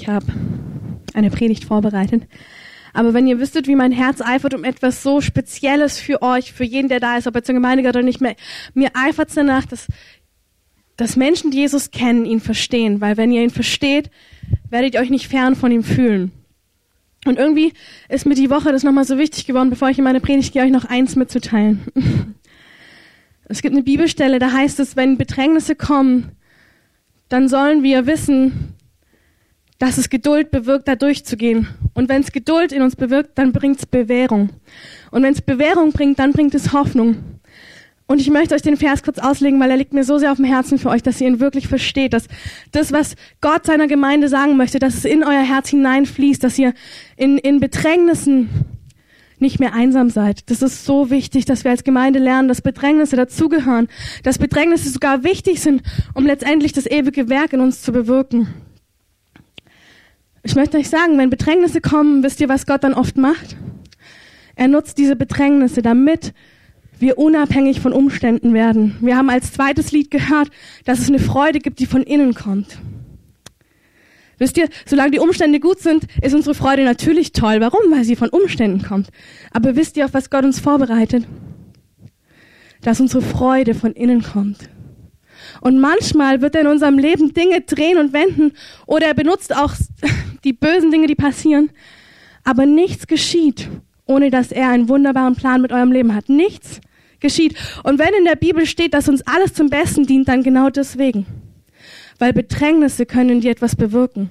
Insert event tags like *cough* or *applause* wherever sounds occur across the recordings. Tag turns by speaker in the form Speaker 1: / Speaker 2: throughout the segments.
Speaker 1: Ich habe eine Predigt vorbereitet. Aber wenn ihr wüsstet, wie mein Herz eifert um etwas so Spezielles für euch, für jeden, der da ist, ob er zur Gemeinde gehört oder nicht mehr, mir eifert es danach, dass, dass Menschen, die Jesus kennen, ihn verstehen. Weil wenn ihr ihn versteht, werdet ihr euch nicht fern von ihm fühlen. Und irgendwie ist mir die Woche das nochmal so wichtig geworden, bevor ich in meine Predigt gehe, euch noch eins mitzuteilen. *laughs* Es gibt eine Bibelstelle, da heißt es, wenn Bedrängnisse kommen, dann sollen wir wissen, dass es Geduld bewirkt, da durchzugehen. Und wenn es Geduld in uns bewirkt, dann bringt es Bewährung. Und wenn es Bewährung bringt, dann bringt es Hoffnung. Und ich möchte euch den Vers kurz auslegen, weil er liegt mir so sehr auf dem Herzen für euch, dass ihr ihn wirklich versteht, dass das, was Gott seiner Gemeinde sagen möchte, dass es in euer Herz hineinfließt, dass ihr in, in Bedrängnissen nicht mehr einsam seid. Das ist so wichtig, dass wir als Gemeinde lernen, dass Bedrängnisse dazugehören, dass Bedrängnisse sogar wichtig sind, um letztendlich das ewige Werk in uns zu bewirken. Ich möchte euch sagen, wenn Bedrängnisse kommen, wisst ihr, was Gott dann oft macht? Er nutzt diese Bedrängnisse, damit wir unabhängig von Umständen werden. Wir haben als zweites Lied gehört, dass es eine Freude gibt, die von innen kommt. Wisst ihr, solange die Umstände gut sind, ist unsere Freude natürlich toll. Warum? Weil sie von Umständen kommt. Aber wisst ihr, auf was Gott uns vorbereitet? Dass unsere Freude von innen kommt. Und manchmal wird er in unserem Leben Dinge drehen und wenden oder er benutzt auch *laughs* die bösen Dinge, die passieren. Aber nichts geschieht, ohne dass er einen wunderbaren Plan mit eurem Leben hat. Nichts geschieht. Und wenn in der Bibel steht, dass uns alles zum Besten dient, dann genau deswegen weil Bedrängnisse können dir etwas bewirken.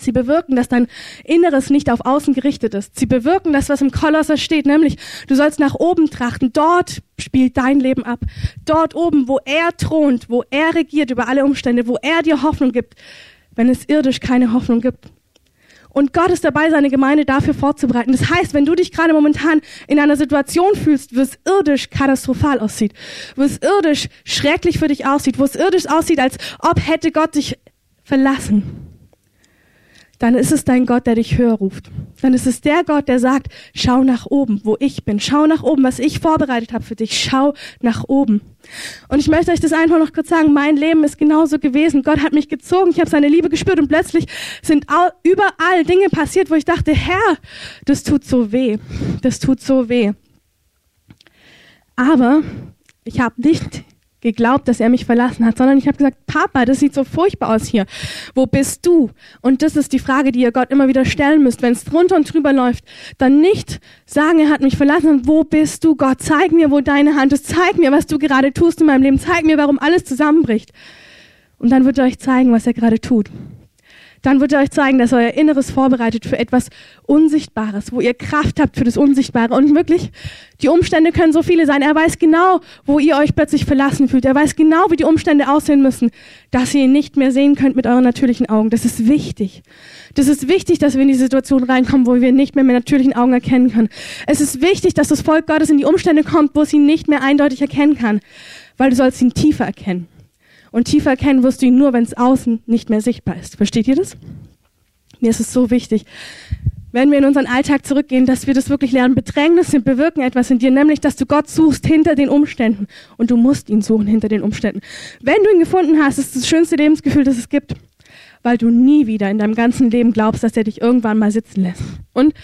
Speaker 1: Sie bewirken, dass dein Inneres nicht auf außen gerichtet ist. Sie bewirken das, was im Kolosser steht, nämlich du sollst nach oben trachten. Dort spielt dein Leben ab. Dort oben, wo er thront, wo er regiert über alle Umstände, wo er dir Hoffnung gibt, wenn es irdisch keine Hoffnung gibt. Und Gott ist dabei, seine Gemeinde dafür vorzubereiten. Das heißt, wenn du dich gerade momentan in einer Situation fühlst, wo es irdisch katastrophal aussieht, wo es irdisch schrecklich für dich aussieht, wo es irdisch aussieht, als ob hätte Gott dich verlassen, dann ist es dein Gott, der dich höher ruft. Dann ist es der Gott, der sagt, schau nach oben, wo ich bin. Schau nach oben, was ich vorbereitet habe für dich. Schau nach oben. Und ich möchte euch das einfach noch kurz sagen. Mein Leben ist genauso gewesen. Gott hat mich gezogen. Ich habe seine Liebe gespürt und plötzlich sind überall Dinge passiert, wo ich dachte, Herr, das tut so weh. Das tut so weh. Aber ich habe nicht geglaubt, dass er mich verlassen hat, sondern ich habe gesagt, Papa, das sieht so furchtbar aus hier. Wo bist du? Und das ist die Frage, die ihr Gott immer wieder stellen müsst. Wenn es drunter und drüber läuft, dann nicht sagen, er hat mich verlassen, wo bist du? Gott, zeig mir, wo deine Hand ist. Zeig mir, was du gerade tust in meinem Leben. Zeig mir, warum alles zusammenbricht. Und dann wird er euch zeigen, was er gerade tut dann wird er euch zeigen, dass euer Inneres vorbereitet für etwas Unsichtbares, wo ihr Kraft habt für das Unsichtbare. Und wirklich, die Umstände können so viele sein. Er weiß genau, wo ihr euch plötzlich verlassen fühlt. Er weiß genau, wie die Umstände aussehen müssen, dass ihr ihn nicht mehr sehen könnt mit euren natürlichen Augen. Das ist wichtig. Das ist wichtig, dass wir in die Situation reinkommen, wo wir nicht mehr mit natürlichen Augen erkennen können. Es ist wichtig, dass das Volk Gottes in die Umstände kommt, wo es ihn nicht mehr eindeutig erkennen kann, weil du sollst ihn tiefer erkennen. Und tiefer erkennen wirst du ihn nur, wenn es außen nicht mehr sichtbar ist. Versteht ihr das? Mir ist es so wichtig, wenn wir in unseren Alltag zurückgehen, dass wir das wirklich lernen. Bedrängnisse bewirken etwas in dir, nämlich, dass du Gott suchst hinter den Umständen. Und du musst ihn suchen hinter den Umständen. Wenn du ihn gefunden hast, ist das schönste Lebensgefühl, das es gibt. Weil du nie wieder in deinem ganzen Leben glaubst, dass er dich irgendwann mal sitzen lässt. Und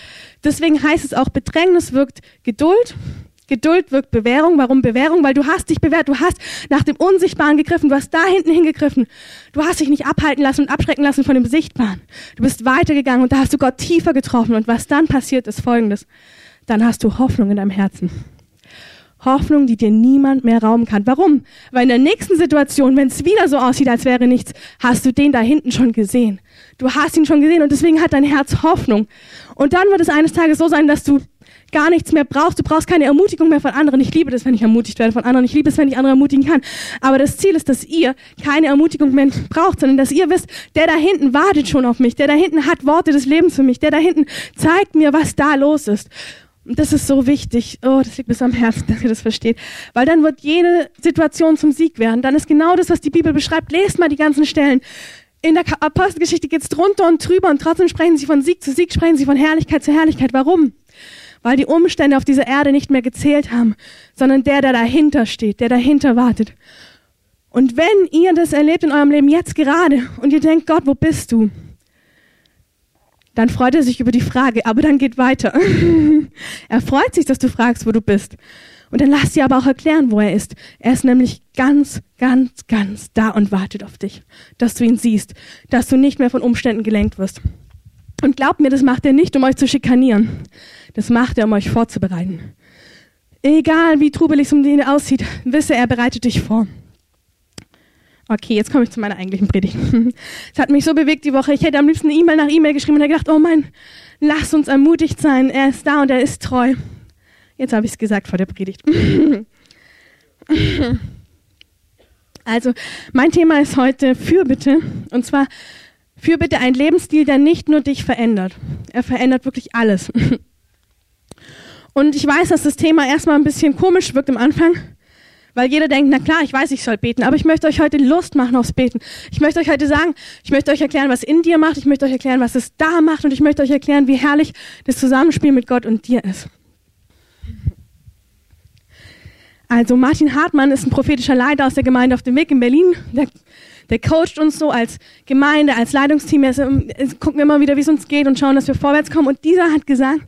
Speaker 1: deswegen heißt es auch, Bedrängnis wirkt Geduld, Geduld wirkt Bewährung. Warum Bewährung? Weil du hast dich bewährt. Du hast nach dem Unsichtbaren gegriffen. Du hast da hinten hingegriffen. Du hast dich nicht abhalten lassen und abschrecken lassen von dem Sichtbaren. Du bist weitergegangen und da hast du Gott tiefer getroffen. Und was dann passiert, ist Folgendes. Dann hast du Hoffnung in deinem Herzen. Hoffnung, die dir niemand mehr rauben kann. Warum? Weil in der nächsten Situation, wenn es wieder so aussieht, als wäre nichts, hast du den da hinten schon gesehen. Du hast ihn schon gesehen und deswegen hat dein Herz Hoffnung. Und dann wird es eines Tages so sein, dass du gar nichts mehr brauchst. Du brauchst keine Ermutigung mehr von anderen. Ich liebe das, wenn ich ermutigt werde von anderen. Ich liebe es, wenn ich andere ermutigen kann. Aber das Ziel ist, dass ihr keine Ermutigung mehr braucht, sondern dass ihr wisst, der da hinten wartet schon auf mich. Der da hinten hat Worte des Lebens für mich. Der da hinten zeigt mir, was da los ist. Und das ist so wichtig. Oh, das liegt bis am Herzen, *laughs* dass ihr das versteht. Weil dann wird jede Situation zum Sieg werden. Dann ist genau das, was die Bibel beschreibt. Lest mal die ganzen Stellen. In der Apostelgeschichte geht es drunter und drüber und trotzdem sprechen sie von Sieg zu Sieg, sprechen sie von Herrlichkeit zu Herrlichkeit. Warum? Weil die Umstände auf dieser Erde nicht mehr gezählt haben, sondern der, der dahinter steht, der dahinter wartet. Und wenn ihr das erlebt in eurem Leben jetzt gerade und ihr denkt, Gott, wo bist du? dann freut er sich über die Frage, aber dann geht weiter. *laughs* er freut sich, dass du fragst, wo du bist. Und dann lass dir aber auch erklären, wo er ist. Er ist nämlich ganz, ganz, ganz da und wartet auf dich, dass du ihn siehst, dass du nicht mehr von Umständen gelenkt wirst. Und glaubt mir, das macht er nicht, um euch zu schikanieren. Das macht er, um euch vorzubereiten. Egal, wie trubelig es um ihn aussieht, wisse, er bereitet dich vor. Okay, jetzt komme ich zu meiner eigentlichen Predigt. Es hat mich so bewegt die Woche. Ich hätte am liebsten E-Mail nach E-Mail geschrieben und hätte gedacht, oh mein, lass uns ermutigt sein. Er ist da und er ist treu. Jetzt habe ich es gesagt vor der Predigt. Also, mein Thema ist heute Fürbitte. Und zwar Fürbitte ein Lebensstil, der nicht nur dich verändert. Er verändert wirklich alles. *laughs* Und ich weiß, dass das Thema erstmal ein bisschen komisch wirkt am Anfang, weil jeder denkt, na klar, ich weiß, ich soll beten, aber ich möchte euch heute Lust machen aufs Beten. Ich möchte euch heute sagen, ich möchte euch erklären, was in dir macht, ich möchte euch erklären, was es da macht und ich möchte euch erklären, wie herrlich das Zusammenspiel mit Gott und dir ist. Also Martin Hartmann ist ein prophetischer Leiter aus der Gemeinde auf dem Weg in Berlin. Der, der coacht uns so als Gemeinde, als Leitungsteam. Wir gucken immer wieder, wie es uns geht und schauen, dass wir vorwärts kommen. Und dieser hat gesagt,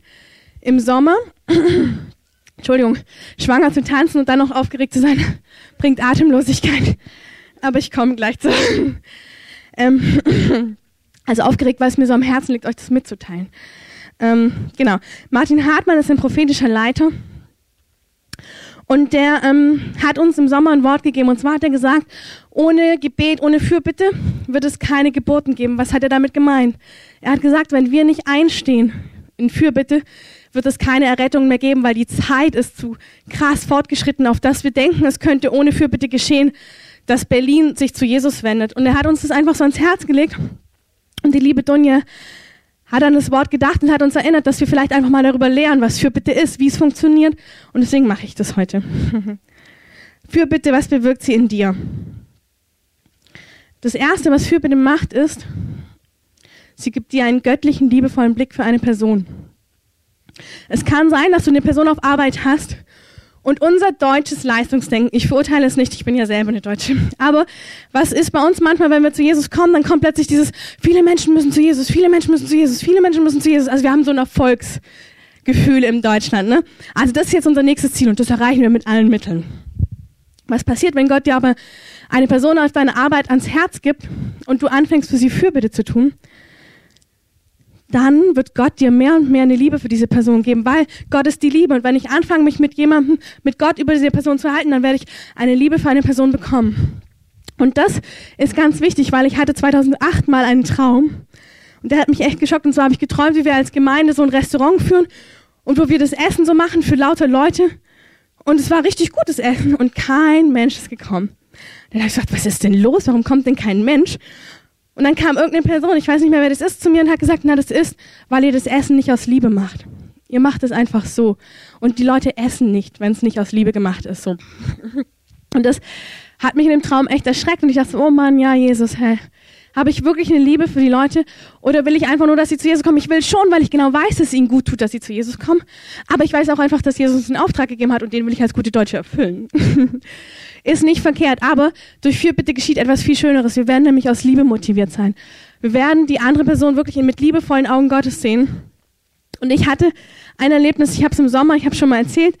Speaker 1: im Sommer, *clears throat* Entschuldigung, schwanger zu tanzen und dann noch aufgeregt zu sein, *laughs* bringt Atemlosigkeit. Aber ich komme gleich zu. *laughs* Ähm, *clears throat* also aufgeregt, weil es mir so am Herzen liegt, euch das mitzuteilen. Ähm, genau. Martin Hartmann ist ein prophetischer Leiter und der ähm, hat uns im Sommer ein Wort gegeben. Und zwar hat er gesagt, ohne Gebet, ohne Fürbitte wird es keine Geburten geben. Was hat er damit gemeint? Er hat gesagt, wenn wir nicht einstehen in Fürbitte, wird es keine Errettung mehr geben, weil die Zeit ist zu krass fortgeschritten, auf das wir denken, es könnte ohne Fürbitte geschehen, dass Berlin sich zu Jesus wendet. Und er hat uns das einfach so ans Herz gelegt. Und die liebe Dunja hat an das Wort gedacht und hat uns erinnert, dass wir vielleicht einfach mal darüber lernen, was Fürbitte ist, wie es funktioniert. Und deswegen mache ich das heute. *laughs* Fürbitte, was bewirkt sie in dir? Das Erste, was Fürbitte macht, ist, sie gibt dir einen göttlichen, liebevollen Blick für eine Person. Es kann sein, dass du eine Person auf Arbeit hast und unser deutsches Leistungsdenken, ich verurteile es nicht, ich bin ja selber eine Deutsche, aber was ist bei uns manchmal, wenn wir zu Jesus kommen, dann kommt plötzlich dieses, viele Menschen müssen zu Jesus, viele Menschen müssen zu Jesus, viele Menschen müssen zu Jesus. Also wir haben so ein Erfolgsgefühl in Deutschland. Ne? Also das ist jetzt unser nächstes Ziel und das erreichen wir mit allen Mitteln. Was passiert, wenn Gott dir aber eine Person auf deine Arbeit ans Herz gibt und du anfängst für sie Fürbitte zu tun? Dann wird Gott dir mehr und mehr eine Liebe für diese Person geben, weil Gott ist die Liebe. Und wenn ich anfange, mich mit jemandem, mit Gott über diese Person zu halten, dann werde ich eine Liebe für eine Person bekommen. Und das ist ganz wichtig, weil ich hatte 2008 mal einen Traum und der hat mich echt geschockt. Und zwar habe ich geträumt, wie wir als Gemeinde so ein Restaurant führen und wo wir das Essen so machen für lauter Leute. Und es war richtig gutes Essen und kein Mensch ist gekommen. Dann habe ich gesagt, was ist denn los? Warum kommt denn kein Mensch? Und dann kam irgendeine Person, ich weiß nicht mehr, wer das ist, zu mir und hat gesagt, na, das ist, weil ihr das Essen nicht aus Liebe macht. Ihr macht es einfach so. Und die Leute essen nicht, wenn es nicht aus Liebe gemacht ist, so. *laughs* Und das hat mich in dem Traum echt erschreckt und ich dachte, oh Mann, ja, Jesus, hä. Habe ich wirklich eine Liebe für die Leute oder will ich einfach nur, dass sie zu Jesus kommen? Ich will schon, weil ich genau weiß, dass es ihnen gut tut, dass sie zu Jesus kommen. Aber ich weiß auch einfach, dass Jesus einen Auftrag gegeben hat und den will ich als gute Deutsche erfüllen. *laughs* Ist nicht verkehrt, aber durch Fürbitte geschieht etwas viel Schöneres. Wir werden nämlich aus Liebe motiviert sein. Wir werden die andere Person wirklich mit liebevollen Augen Gottes sehen. Und ich hatte ein Erlebnis, ich habe es im Sommer, ich habe schon mal erzählt,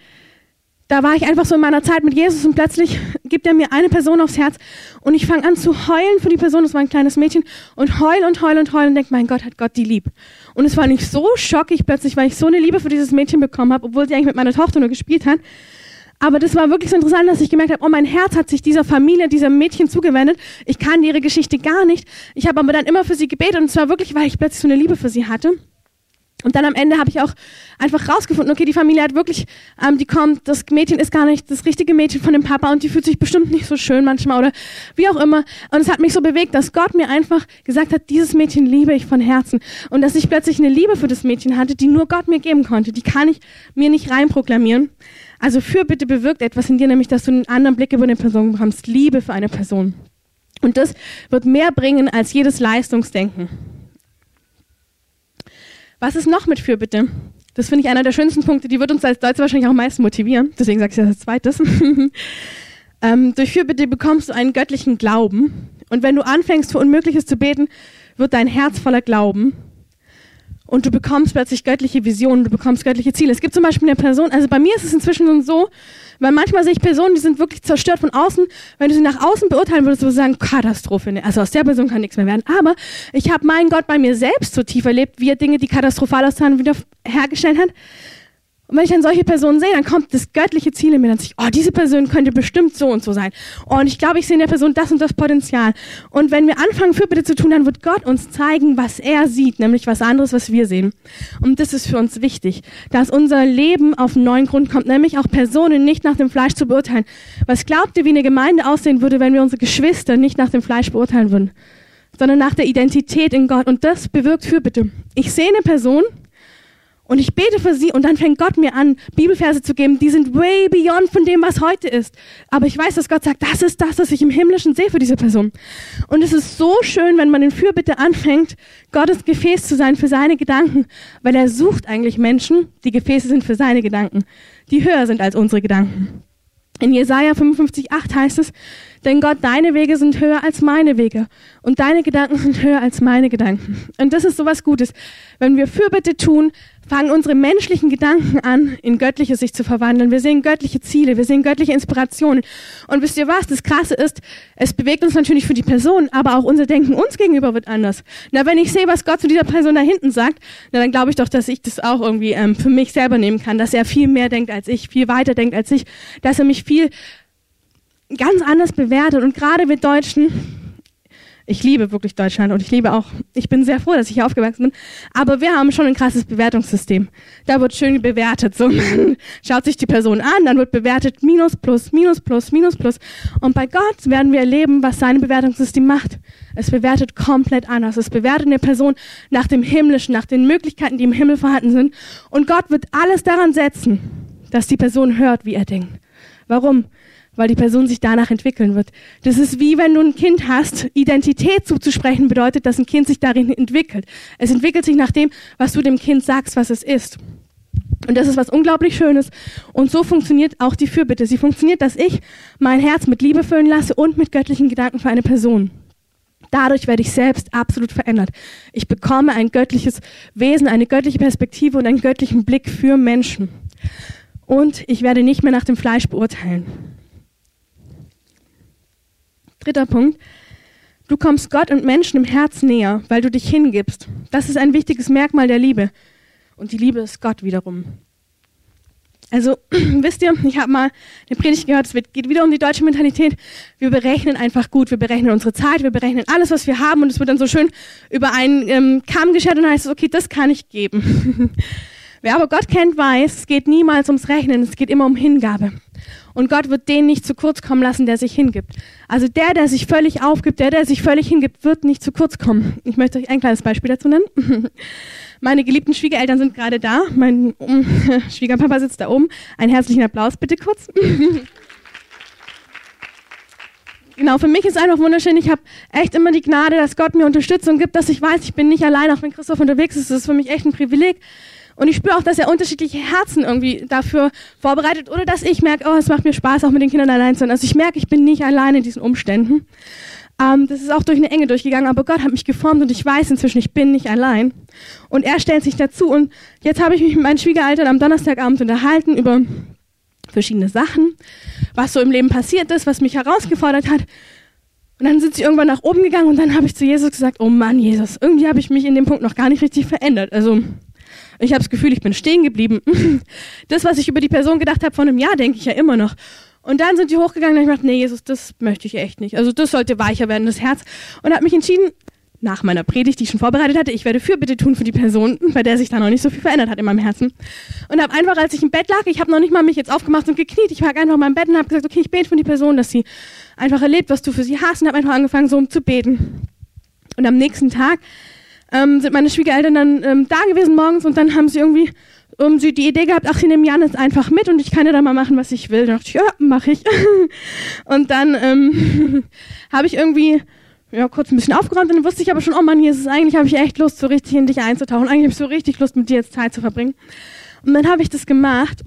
Speaker 1: da war ich einfach so in meiner Zeit mit Jesus und plötzlich *laughs* gibt er mir eine Person aufs Herz und ich fange an zu heulen für die Person, das war ein kleines Mädchen, und heul und heul und heul und denke, mein Gott, hat Gott die lieb. Und es war nicht so schockig plötzlich, weil ich so eine Liebe für dieses Mädchen bekommen habe, obwohl sie eigentlich mit meiner Tochter nur gespielt hat. Aber das war wirklich so interessant, dass ich gemerkt habe, oh, mein Herz hat sich dieser Familie, diesem Mädchen zugewendet. Ich kannte ihre Geschichte gar nicht. Ich habe aber dann immer für sie gebetet und zwar wirklich, weil ich plötzlich so eine Liebe für sie hatte. Und dann am Ende habe ich auch einfach rausgefunden, okay, die Familie hat wirklich, ähm, die kommt, das Mädchen ist gar nicht das richtige Mädchen von dem Papa und die fühlt sich bestimmt nicht so schön manchmal oder wie auch immer. Und es hat mich so bewegt, dass Gott mir einfach gesagt hat, dieses Mädchen liebe ich von Herzen. Und dass ich plötzlich eine Liebe für das Mädchen hatte, die nur Gott mir geben konnte. Die kann ich mir nicht reinproklamieren. Also Fürbitte bewirkt etwas in dir, nämlich dass du einen anderen Blick über eine Person bekommst. Liebe für eine Person. Und das wird mehr bringen als jedes Leistungsdenken. Was ist noch mit Fürbitte? Das finde ich einer der schönsten Punkte, die wird uns als Deutsche wahrscheinlich auch am meisten motivieren. Deswegen sage ich das als zweites. *laughs* ähm, durch Fürbitte bekommst du einen göttlichen Glauben. Und wenn du anfängst, für Unmögliches zu beten, wird dein Herz voller Glauben. Und du bekommst plötzlich göttliche Visionen, du bekommst göttliche Ziele. Es gibt zum Beispiel eine Person, also bei mir ist es inzwischen so, weil manchmal sehe ich Personen, die sind wirklich zerstört von außen. Wenn du sie nach außen beurteilen würdest, würdest du sagen, Katastrophe. Ne? Also aus der Person kann nichts mehr werden. Aber ich habe meinen Gott bei mir selbst so tief erlebt, wie er Dinge, die katastrophal aussahen, wieder hergestellt hat. Und wenn ich dann solche Personen sehe, dann kommt das göttliche Ziel in mir, dann sich, oh, diese Person könnte bestimmt so und so sein. Und ich glaube, ich sehe in der Person das und das Potenzial. Und wenn wir anfangen, Fürbitte zu tun, dann wird Gott uns zeigen, was er sieht, nämlich was anderes, was wir sehen. Und das ist für uns wichtig, dass unser Leben auf einen neuen Grund kommt, nämlich auch Personen nicht nach dem Fleisch zu beurteilen. Was glaubt ihr, wie eine Gemeinde aussehen würde, wenn wir unsere Geschwister nicht nach dem Fleisch beurteilen würden, sondern nach der Identität in Gott? Und das bewirkt Fürbitte. Ich sehe eine Person, und ich bete für sie und dann fängt Gott mir an, Bibelverse zu geben, die sind way beyond von dem, was heute ist. Aber ich weiß, dass Gott sagt, das ist das, was ich im Himmlischen sehe für diese Person. Und es ist so schön, wenn man in Fürbitte anfängt, Gottes Gefäß zu sein für seine Gedanken, weil er sucht eigentlich Menschen, die Gefäße sind für seine Gedanken, die höher sind als unsere Gedanken. In Jesaja 55,8 heißt es, denn Gott, deine Wege sind höher als meine Wege und deine Gedanken sind höher als meine Gedanken. Und das ist sowas Gutes. Wenn wir Fürbitte tun, fangen unsere menschlichen Gedanken an, in göttliche sich zu verwandeln. Wir sehen göttliche Ziele, wir sehen göttliche Inspirationen. Und wisst ihr was? Das Krasse ist, es bewegt uns natürlich für die Person, aber auch unser Denken uns gegenüber wird anders. Na, wenn ich sehe, was Gott zu dieser Person da hinten sagt, na, dann glaube ich doch, dass ich das auch irgendwie ähm, für mich selber nehmen kann, dass er viel mehr denkt als ich, viel weiter denkt als ich, dass er mich viel ganz anders bewertet. Und gerade wir Deutschen, ich liebe wirklich Deutschland und ich liebe auch, ich bin sehr froh, dass ich hier aufgewachsen bin. Aber wir haben schon ein krasses Bewertungssystem. Da wird schön bewertet. So, man *laughs* schaut sich die Person an, dann wird bewertet minus, plus, minus, plus, minus, plus. Und bei Gott werden wir erleben, was sein Bewertungssystem macht. Es bewertet komplett anders. Es bewertet eine Person nach dem Himmlischen, nach den Möglichkeiten, die im Himmel vorhanden sind. Und Gott wird alles daran setzen, dass die Person hört, wie er denkt. Warum? Weil die Person sich danach entwickeln wird. Das ist wie wenn du ein Kind hast, Identität zuzusprechen bedeutet, dass ein Kind sich darin entwickelt. Es entwickelt sich nach dem, was du dem Kind sagst, was es ist. Und das ist was unglaublich Schönes. Und so funktioniert auch die Fürbitte. Sie funktioniert, dass ich mein Herz mit Liebe füllen lasse und mit göttlichen Gedanken für eine Person. Dadurch werde ich selbst absolut verändert. Ich bekomme ein göttliches Wesen, eine göttliche Perspektive und einen göttlichen Blick für Menschen. Und ich werde nicht mehr nach dem Fleisch beurteilen. Dritter Punkt. Du kommst Gott und Menschen im Herz näher, weil du dich hingibst. Das ist ein wichtiges Merkmal der Liebe. Und die Liebe ist Gott wiederum. Also, *clears throat* wisst ihr, ich habe mal eine Predigt gehört, es geht wieder um die deutsche Mentalität. Wir berechnen einfach gut, wir berechnen unsere Zeit, wir berechnen alles, was wir haben und es wird dann so schön über einen ähm, Kamm geschert und heißt es, okay, das kann ich geben. *laughs* Wer aber Gott kennt, weiß, es geht niemals ums Rechnen, es geht immer um Hingabe. Und Gott wird den nicht zu kurz kommen lassen, der sich hingibt. Also der, der sich völlig aufgibt, der, der sich völlig hingibt, wird nicht zu kurz kommen. Ich möchte euch ein kleines Beispiel dazu nennen. *laughs* Meine geliebten Schwiegereltern sind gerade da. Mein *laughs* Schwiegerpapa sitzt da oben. Einen herzlichen Applaus bitte kurz. *laughs* genau, für mich ist einfach wunderschön. Ich habe echt immer die Gnade, dass Gott mir Unterstützung gibt, dass ich weiß, ich bin nicht allein, auch wenn Christoph unterwegs ist. Das ist für mich echt ein Privileg. Und ich spüre auch, dass er unterschiedliche Herzen irgendwie dafür vorbereitet oder dass ich merke, oh, es macht mir Spaß, auch mit den Kindern allein zu sein. Also ich merke, ich bin nicht allein in diesen Umständen. Ähm, das ist auch durch eine Enge durchgegangen, aber Gott hat mich geformt und ich weiß inzwischen, ich bin nicht allein. Und er stellt sich dazu. Und jetzt habe ich mich mit meinen Schwiegereltern am Donnerstagabend unterhalten über verschiedene Sachen, was so im Leben passiert ist, was mich herausgefordert hat. Und dann sind sie irgendwann nach oben gegangen und dann habe ich zu Jesus gesagt, oh Mann, Jesus, irgendwie habe ich mich in dem Punkt noch gar nicht richtig verändert. Also ich habe das Gefühl, ich bin stehen geblieben. *laughs* Das, was ich über die Person gedacht habe vor einem Jahr, denke ich ja immer noch. Und dann sind die hochgegangen und ich dachte, nee, Jesus, das möchte ich echt nicht. Also das sollte weicher werden, das Herz. Und habe mich entschieden, nach meiner Predigt, die ich schon vorbereitet hatte, ich werde Fürbitte tun für die Person, bei der sich da noch nicht so viel verändert hat in meinem Herzen. Und habe einfach, als ich im Bett lag, ich habe noch nicht mal mich jetzt aufgemacht und gekniet, ich lag einfach in meinem Bett und habe gesagt, okay, ich bete für die Person, dass sie einfach erlebt, was du für sie hast und habe einfach angefangen, so zu beten. Und am nächsten Tag ähm, sind meine Schwiegereltern dann ähm, da gewesen morgens und dann haben sie irgendwie um, sie die Idee gehabt, ach, sie nehmen Janis einfach mit und ich kann ja dann mal machen, was ich will. Dann dachte ich, ja, mache ich. *laughs* und dann ähm, *laughs* habe ich irgendwie ja, kurz ein bisschen aufgeräumt und dann wusste ich aber schon, oh Mann, Jesus, eigentlich habe ich echt Lust, so richtig in dich einzutauchen. Eigentlich habe ich so richtig Lust, mit dir jetzt Zeit zu verbringen. Und dann habe ich das gemacht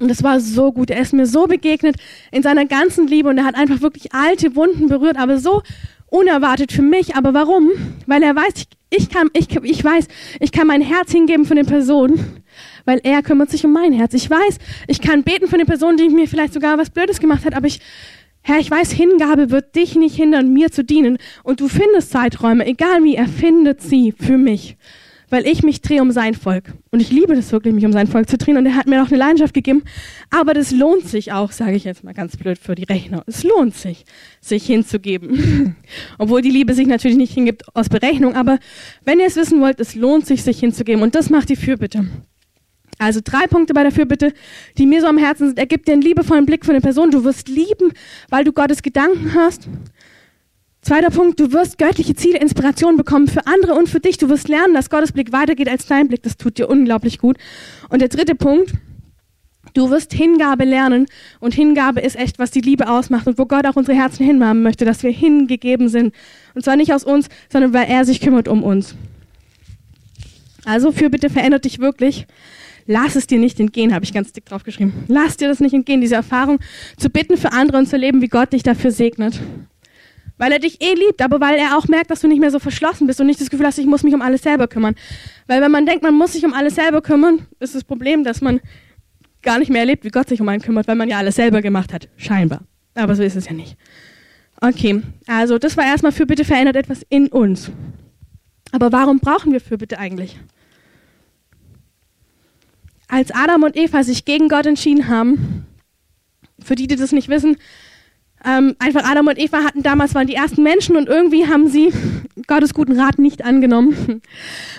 Speaker 1: und das war so gut. Er ist mir so begegnet in seiner ganzen Liebe und er hat einfach wirklich alte Wunden berührt, aber so unerwartet für mich. Aber warum? Weil er weiß, ich, ich, kann, ich, ich weiß, ich kann mein Herz hingeben für den Person, weil er kümmert sich um mein Herz. Ich weiß, ich kann beten für eine Person, die mir vielleicht sogar was Blödes gemacht hat, aber ich, Herr, ich weiß, Hingabe wird dich nicht hindern, mir zu dienen. Und du findest Zeiträume, egal wie, er findet sie für mich weil ich mich drehe um sein Volk. Und ich liebe das wirklich, mich um sein Volk zu drehen. Und er hat mir auch eine Leidenschaft gegeben. Aber das lohnt sich auch, sage ich jetzt mal ganz blöd für die Rechner. Es lohnt sich, sich hinzugeben. *laughs* Obwohl die Liebe sich natürlich nicht hingibt aus Berechnung. Aber wenn ihr es wissen wollt, es lohnt sich, sich hinzugeben. Und das macht die Fürbitte. Also drei Punkte bei der Fürbitte, die mir so am Herzen sind. Er gibt dir einen liebevollen Blick für eine Person. Du wirst lieben, weil du Gottes Gedanken hast. Zweiter Punkt, du wirst göttliche Ziele, Inspiration bekommen für andere und für dich. Du wirst lernen, dass Gottes Blick weitergeht als dein Blick. Das tut dir unglaublich gut. Und der dritte Punkt, du wirst Hingabe lernen. Und Hingabe ist echt, was die Liebe ausmacht und wo Gott auch unsere Herzen hinmachen möchte, dass wir hingegeben sind. Und zwar nicht aus uns, sondern weil er sich kümmert um uns. Also für bitte verändert dich wirklich. Lass es dir nicht entgehen, habe ich ganz dick drauf geschrieben. Lass dir das nicht entgehen, diese Erfahrung zu bitten für andere und zu leben, wie Gott dich dafür segnet. Weil er dich eh liebt, aber weil er auch merkt, dass du nicht mehr so verschlossen bist und nicht das Gefühl hast, ich muss mich um alles selber kümmern. Weil wenn man denkt, man muss sich um alles selber kümmern, ist das Problem, dass man gar nicht mehr erlebt, wie Gott sich um einen kümmert, weil man ja alles selber gemacht hat. Scheinbar. Aber so ist es ja nicht. Okay, also das war erstmal Fürbitte verändert etwas in uns. Aber warum brauchen wir Fürbitte eigentlich? Als Adam und Eva sich gegen Gott entschieden haben, für die, die das nicht wissen, ähm, einfach Adam und Eva hatten damals, waren die ersten Menschen und irgendwie haben sie Gottes guten Rat nicht angenommen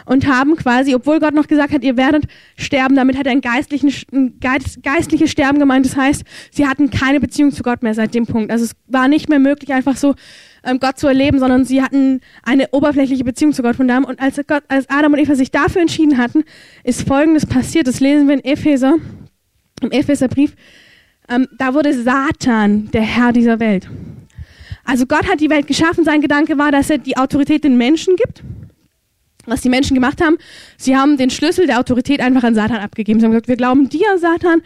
Speaker 1: und haben quasi, obwohl Gott noch gesagt hat, ihr werdet sterben, damit hat er ein, geistlichen, ein geistliches Sterben gemeint. Das heißt, sie hatten keine Beziehung zu Gott mehr seit dem Punkt. Also es war nicht mehr möglich, einfach so ähm, Gott zu erleben, sondern sie hatten eine oberflächliche Beziehung zu Gott von daher. Und als, Gott, als Adam und Eva sich dafür entschieden hatten, ist Folgendes passiert. Das lesen wir in Epheser, im Epheserbrief ähm, da wurde Satan der Herr dieser Welt. Also Gott hat die Welt geschaffen. Sein Gedanke war, dass er die Autorität den Menschen gibt. Was die Menschen gemacht haben, sie haben den Schlüssel der Autorität einfach an Satan abgegeben. Sie haben gesagt, wir glauben dir, Satan.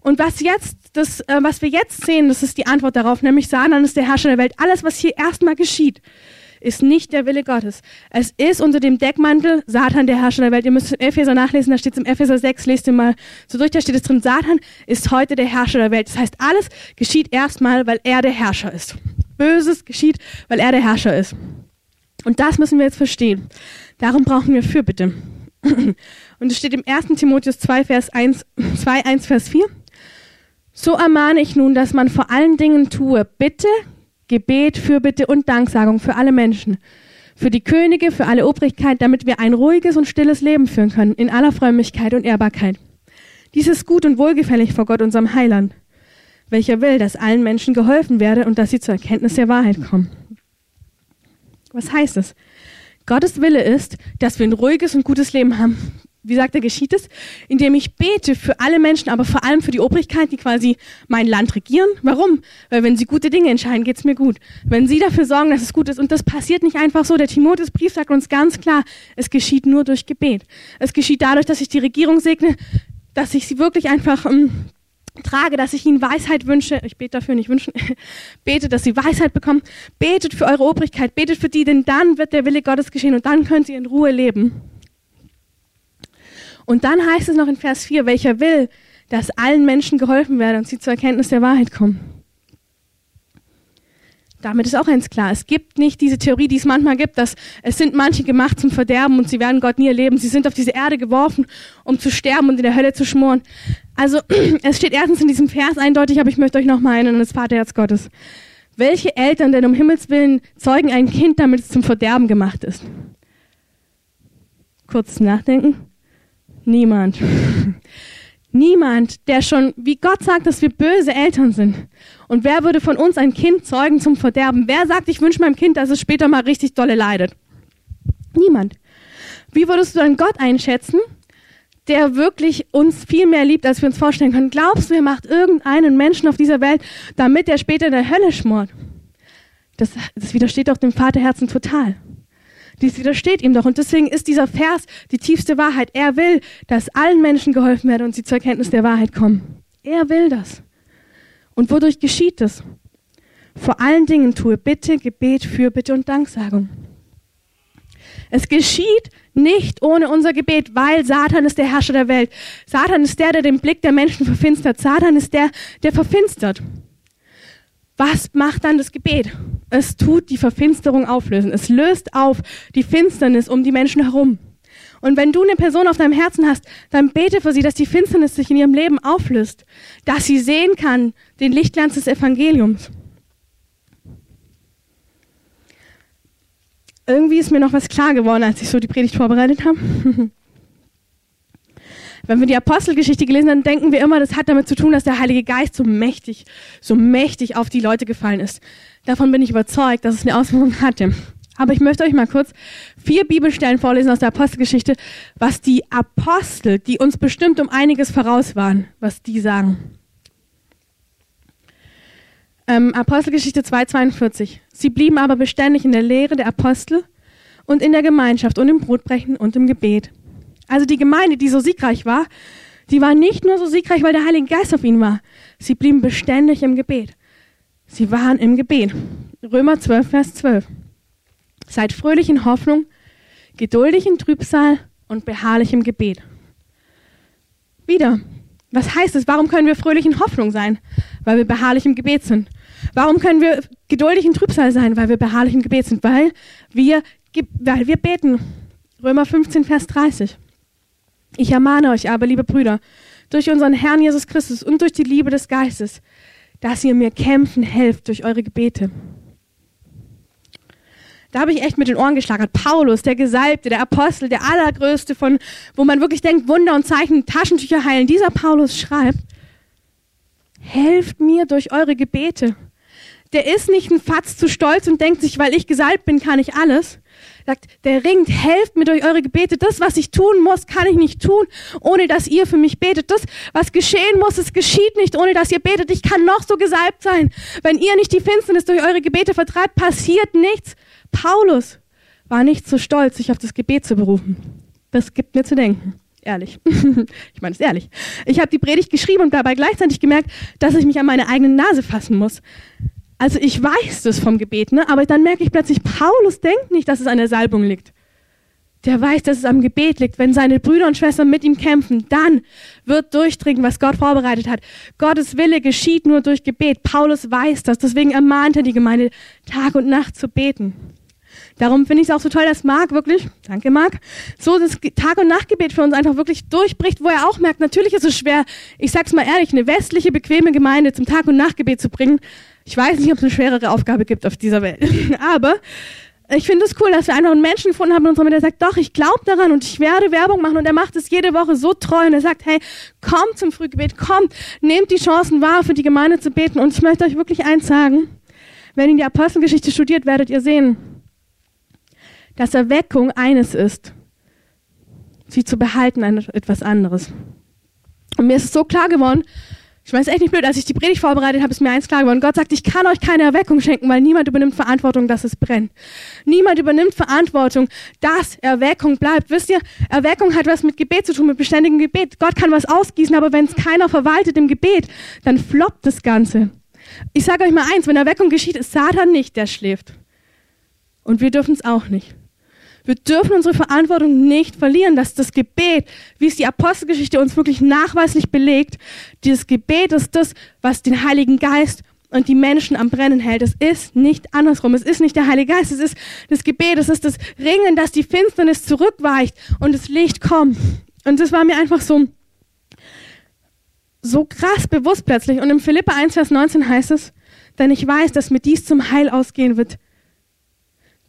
Speaker 1: Und was jetzt, das, äh, was wir jetzt sehen, das ist die Antwort darauf, nämlich Satan ist der Herrscher der Welt. Alles, was hier erstmal geschieht, ist nicht der Wille Gottes. Es ist unter dem Deckmantel Satan der Herrscher der Welt. Ihr müsst im Epheser nachlesen, da steht es im Epheser 6, lest ihr mal so durch, da steht es drin, Satan ist heute der Herrscher der Welt. Das heißt, alles geschieht erstmal, weil er der Herrscher ist. Böses geschieht, weil er der Herrscher ist. Und das müssen wir jetzt verstehen. Darum brauchen wir Fürbitte. *clears throat* Und es steht im 1. Timotheus 2, Vers 1, 2, 1, Vers 4. So ermahne ich nun, dass man vor allen Dingen tue, bitte, Gebet, Fürbitte und Danksagung für alle Menschen, für die Könige, für alle Obrigkeit, damit wir ein ruhiges und stilles Leben führen können, in aller Frömmigkeit und Ehrbarkeit. Dies ist gut und wohlgefällig vor Gott, unserem Heiland, welcher will, dass allen Menschen geholfen werde und dass sie zur Erkenntnis der Wahrheit kommen. Was heißt es? Gottes Wille ist, dass wir ein ruhiges und gutes Leben haben, wie sagt er, geschieht es? Indem ich bete für alle Menschen, aber vor allem für die Obrigkeit, die quasi mein Land regieren. Warum? Weil wenn sie gute Dinge entscheiden, geht's mir gut. Wenn sie dafür sorgen, dass es gut ist. Und das passiert nicht einfach so. Der Timotheusbrief sagt uns ganz klar, es geschieht nur durch Gebet. Es geschieht dadurch, dass ich die Regierung segne, dass ich sie wirklich einfach ähm, trage, dass ich ihnen Weisheit wünsche. Ich bete dafür nicht wünschen. *laughs* Betet, dass sie Weisheit bekommen. Betet für eure Obrigkeit. Betet für die, denn dann wird der Wille Gottes geschehen und dann könnt ihr in Ruhe leben. Und dann heißt es noch in Vers 4, welcher will, dass allen Menschen geholfen werde und sie zur Erkenntnis der Wahrheit kommen. Damit ist auch eins klar. Es gibt nicht diese Theorie, die es manchmal gibt, dass es sind manche gemacht zum Verderben und sie werden Gott nie erleben. Sie sind auf diese Erde geworfen, um zu sterben und in der Hölle zu schmoren. Also *clears throat* es steht erstens in diesem Vers eindeutig, aber ich möchte euch noch mal einen, das Vaterherz Gottes. Welche Eltern denn um Himmels Willen zeugen ein Kind, damit es zum Verderben gemacht ist? Kurz nachdenken. Niemand. *laughs* Niemand, der schon, wie Gott sagt, dass wir böse Eltern sind. Und wer würde von uns ein Kind zeugen zum Verderben? Wer sagt, ich wünsche meinem Kind, dass es später mal richtig dolle leidet? Niemand. Wie würdest du dann Gott einschätzen, der wirklich uns viel mehr liebt, als wir uns vorstellen können? Glaubst du, er macht irgendeinen Menschen auf dieser Welt, damit er später in der Hölle schmort? Das, das widersteht doch dem Vaterherzen total. Dies widersteht ihm doch. Und deswegen ist dieser Vers die tiefste Wahrheit. Er will, dass allen Menschen geholfen werde und sie zur Erkenntnis der Wahrheit kommen. Er will das. Und wodurch geschieht das? Vor allen Dingen tue Bitte, Gebet, Fürbitte und Danksagung. Es geschieht nicht ohne unser Gebet, weil Satan ist der Herrscher der Welt. Satan ist der, der den Blick der Menschen verfinstert. Satan ist der, der verfinstert. Was macht dann das Gebet? Es tut die Verfinsterung auflösen. Es löst auf die Finsternis um die Menschen herum. Und wenn du eine Person auf deinem Herzen hast, dann bete für sie, dass die Finsternis sich in ihrem Leben auflöst, dass sie sehen kann den Lichtglanz des Evangeliums. Irgendwie ist mir noch was klar geworden, als ich so die Predigt vorbereitet habe. *laughs* Wenn wir die Apostelgeschichte gelesen haben, denken wir immer, das hat damit zu tun, dass der Heilige Geist so mächtig, so mächtig auf die Leute gefallen ist. Davon bin ich überzeugt, dass es eine Auswirkung hatte. Aber ich möchte euch mal kurz vier Bibelstellen vorlesen aus der Apostelgeschichte, was die Apostel, die uns bestimmt um einiges voraus waren, was die sagen. Ähm, Apostelgeschichte 2,42. Sie blieben aber beständig in der Lehre der Apostel und in der Gemeinschaft und im Brotbrechen und im Gebet. Also die Gemeinde, die so siegreich war, die war nicht nur so siegreich, weil der Heilige Geist auf ihnen war. Sie blieben beständig im Gebet. Sie waren im Gebet. Römer 12, Vers 12. Seid fröhlich in Hoffnung, geduldig in Trübsal und beharrlich im Gebet. Wieder, was heißt es? Warum können wir fröhlich in Hoffnung sein? Weil wir beharrlich im Gebet sind. Warum können wir geduldig in Trübsal sein? Weil wir beharrlich im Gebet sind. Weil wir, weil wir beten. Römer 15, Vers 30. Ich ermahne euch aber, liebe Brüder, durch unseren Herrn Jesus Christus und durch die Liebe des Geistes, dass ihr mir kämpfen helft durch eure Gebete. Da habe ich echt mit den Ohren geschlagert. Paulus, der Gesalbte, der Apostel, der Allergrößte, von wo man wirklich denkt, Wunder und Zeichen, Taschentücher heilen. Dieser Paulus schreibt, helft mir durch eure Gebete. Der ist nicht ein Fatz zu stolz und denkt sich, weil ich gesalbt bin, kann ich alles, sagt, der ringt, helft mir durch eure Gebete. Das, was ich tun muss, kann ich nicht tun, ohne dass ihr für mich betet. Das, was geschehen muss, es geschieht nicht, ohne dass ihr betet. Ich kann noch so gesalbt sein. Wenn ihr nicht die Finsternis durch eure Gebete vertreibt, passiert nichts. Paulus war nicht so stolz, sich auf das Gebet zu berufen. Das gibt mir zu denken. Ehrlich. *laughs* ich meine es ehrlich. Ich habe die Predigt geschrieben und dabei gleichzeitig gemerkt, dass ich mich an meine eigene Nase fassen muss. Also ich weiß das vom Gebet, ne? aber dann merke ich plötzlich, Paulus denkt nicht, dass es an der Salbung liegt. Der weiß, dass es am Gebet liegt. Wenn seine Brüder und Schwestern mit ihm kämpfen, dann wird durchdringen, was Gott vorbereitet hat. Gottes Wille geschieht nur durch Gebet. Paulus weiß das. Deswegen ermahnt er die Gemeinde, Tag und Nacht zu beten. Darum finde ich es auch so toll, dass Marc wirklich, danke Marc, so das Tag- und Nachtgebet für uns einfach wirklich durchbricht, wo er auch merkt, natürlich ist es schwer, ich sag's mal ehrlich, eine westliche, bequeme Gemeinde zum Tag- und Nachtgebet zu bringen. Ich weiß nicht, ob es eine schwerere Aufgabe gibt auf dieser Welt. *laughs* Aber ich finde es cool, dass wir einfach einen Menschen gefunden haben in unserer Mitte, der sagt, doch, ich glaube daran und ich werde Werbung machen und er macht es jede Woche so treu und er sagt, hey, kommt zum Frühgebet, kommt, nehmt die Chancen wahr, für die Gemeinde zu beten und ich möchte euch wirklich eins sagen, wenn ihr die Apostelgeschichte studiert, werdet ihr sehen, dass Erweckung eines ist, sie zu behalten etwas anderes. Und mir ist es so klar geworden, ich meine, es ist echt nicht blöd. Als ich die Predigt vorbereitet habe, ist mir eins klar geworden. Gott sagt, ich kann euch keine Erweckung schenken, weil niemand übernimmt Verantwortung, dass es brennt. Niemand übernimmt Verantwortung, dass Erweckung bleibt. Wisst ihr, Erweckung hat was mit Gebet zu tun, mit beständigem Gebet. Gott kann was ausgießen, aber wenn es keiner verwaltet im Gebet, dann floppt das Ganze. Ich sage euch mal eins, wenn Erweckung geschieht, ist Satan nicht, der schläft. Und wir dürfen es auch nicht. Wir dürfen unsere Verantwortung nicht verlieren, dass das Gebet, wie es die Apostelgeschichte uns wirklich nachweislich belegt, dieses Gebet ist das, was den Heiligen Geist und die Menschen am Brennen hält. Es ist nicht andersrum. Es ist nicht der Heilige Geist. Es ist das Gebet. Es ist das Ringen, dass die Finsternis zurückweicht und das Licht kommt. Und das war mir einfach so, so krass bewusst plötzlich. Und im Philippa 1, Vers 19 heißt es, denn ich weiß, dass mir dies zum Heil ausgehen wird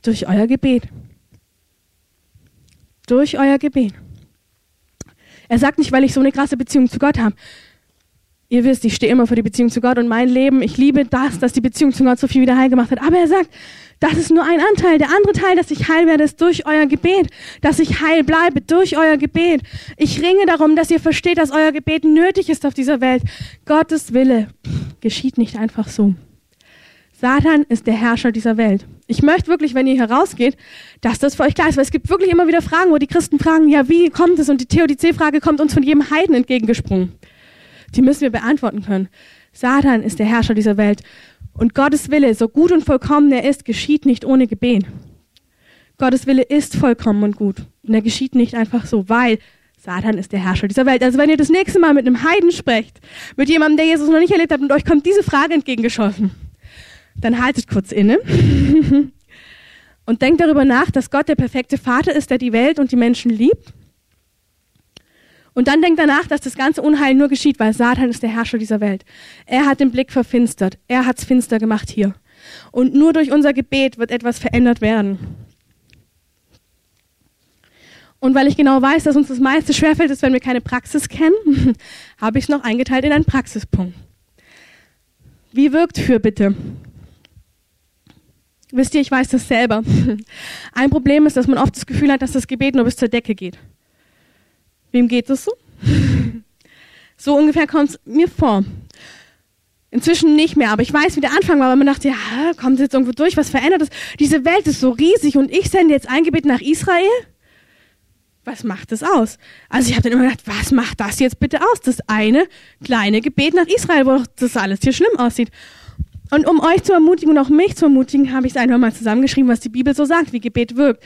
Speaker 1: durch euer Gebet durch euer Gebet. Er sagt nicht, weil ich so eine krasse Beziehung zu Gott habe. Ihr wisst, ich stehe immer für die Beziehung zu Gott und mein Leben, ich liebe das, dass die Beziehung zu Gott so viel wieder heil gemacht hat. Aber er sagt, das ist nur ein Anteil. Der andere Teil, dass ich heil werde, ist durch euer Gebet. Dass ich heil bleibe durch euer Gebet. Ich ringe darum, dass ihr versteht, dass euer Gebet nötig ist auf dieser Welt. Gottes Wille geschieht nicht einfach so. Satan ist der Herrscher dieser Welt. Ich möchte wirklich, wenn ihr herausgeht, dass das für euch klar ist, weil es gibt wirklich immer wieder Fragen, wo die Christen fragen, ja, wie kommt es? Und die Theodizee-Frage kommt uns von jedem Heiden entgegengesprungen. Die müssen wir beantworten können. Satan ist der Herrscher dieser Welt. Und Gottes Wille, so gut und vollkommen er ist, geschieht nicht ohne Gebet. Gottes Wille ist vollkommen und gut. Und er geschieht nicht einfach so, weil Satan ist der Herrscher dieser Welt. Also wenn ihr das nächste Mal mit einem Heiden sprecht, mit jemandem, der Jesus noch nicht erlebt hat und euch kommt diese Frage entgegengeschossen, dann haltet kurz inne *laughs* und denkt darüber nach, dass Gott der perfekte Vater ist, der die Welt und die Menschen liebt. Und dann denkt danach, dass das ganze Unheil nur geschieht, weil Satan ist der Herrscher dieser Welt. Er hat den Blick verfinstert. Er hat es finster gemacht hier. Und nur durch unser Gebet wird etwas verändert werden. Und weil ich genau weiß, dass uns das meiste schwerfällt, ist, wenn wir keine Praxis kennen, *laughs* habe ich es noch eingeteilt in einen Praxispunkt. Wie wirkt Fürbitte? Wisst ihr, ich weiß das selber. *laughs* Ein Problem ist, dass man oft das Gefühl hat, dass das Gebet nur bis zur Decke geht. Wem geht das so? *laughs* So ungefähr kommt es mir vor. Inzwischen nicht mehr, aber ich weiß, wie der Anfang war, weil man dachte, ja, kommt jetzt irgendwo durch, was verändert es? Diese Welt ist so riesig und ich sende jetzt ein Gebet nach Israel? was macht das aus? Also ich habe dann immer gedacht, was macht das jetzt bitte aus? Das eine kleine Gebet nach Israel, wo das alles hier schlimm aussieht. Und um euch zu ermutigen und auch mich zu ermutigen, habe ich es einfach mal zusammengeschrieben, was die Bibel so sagt, wie Gebet wirkt.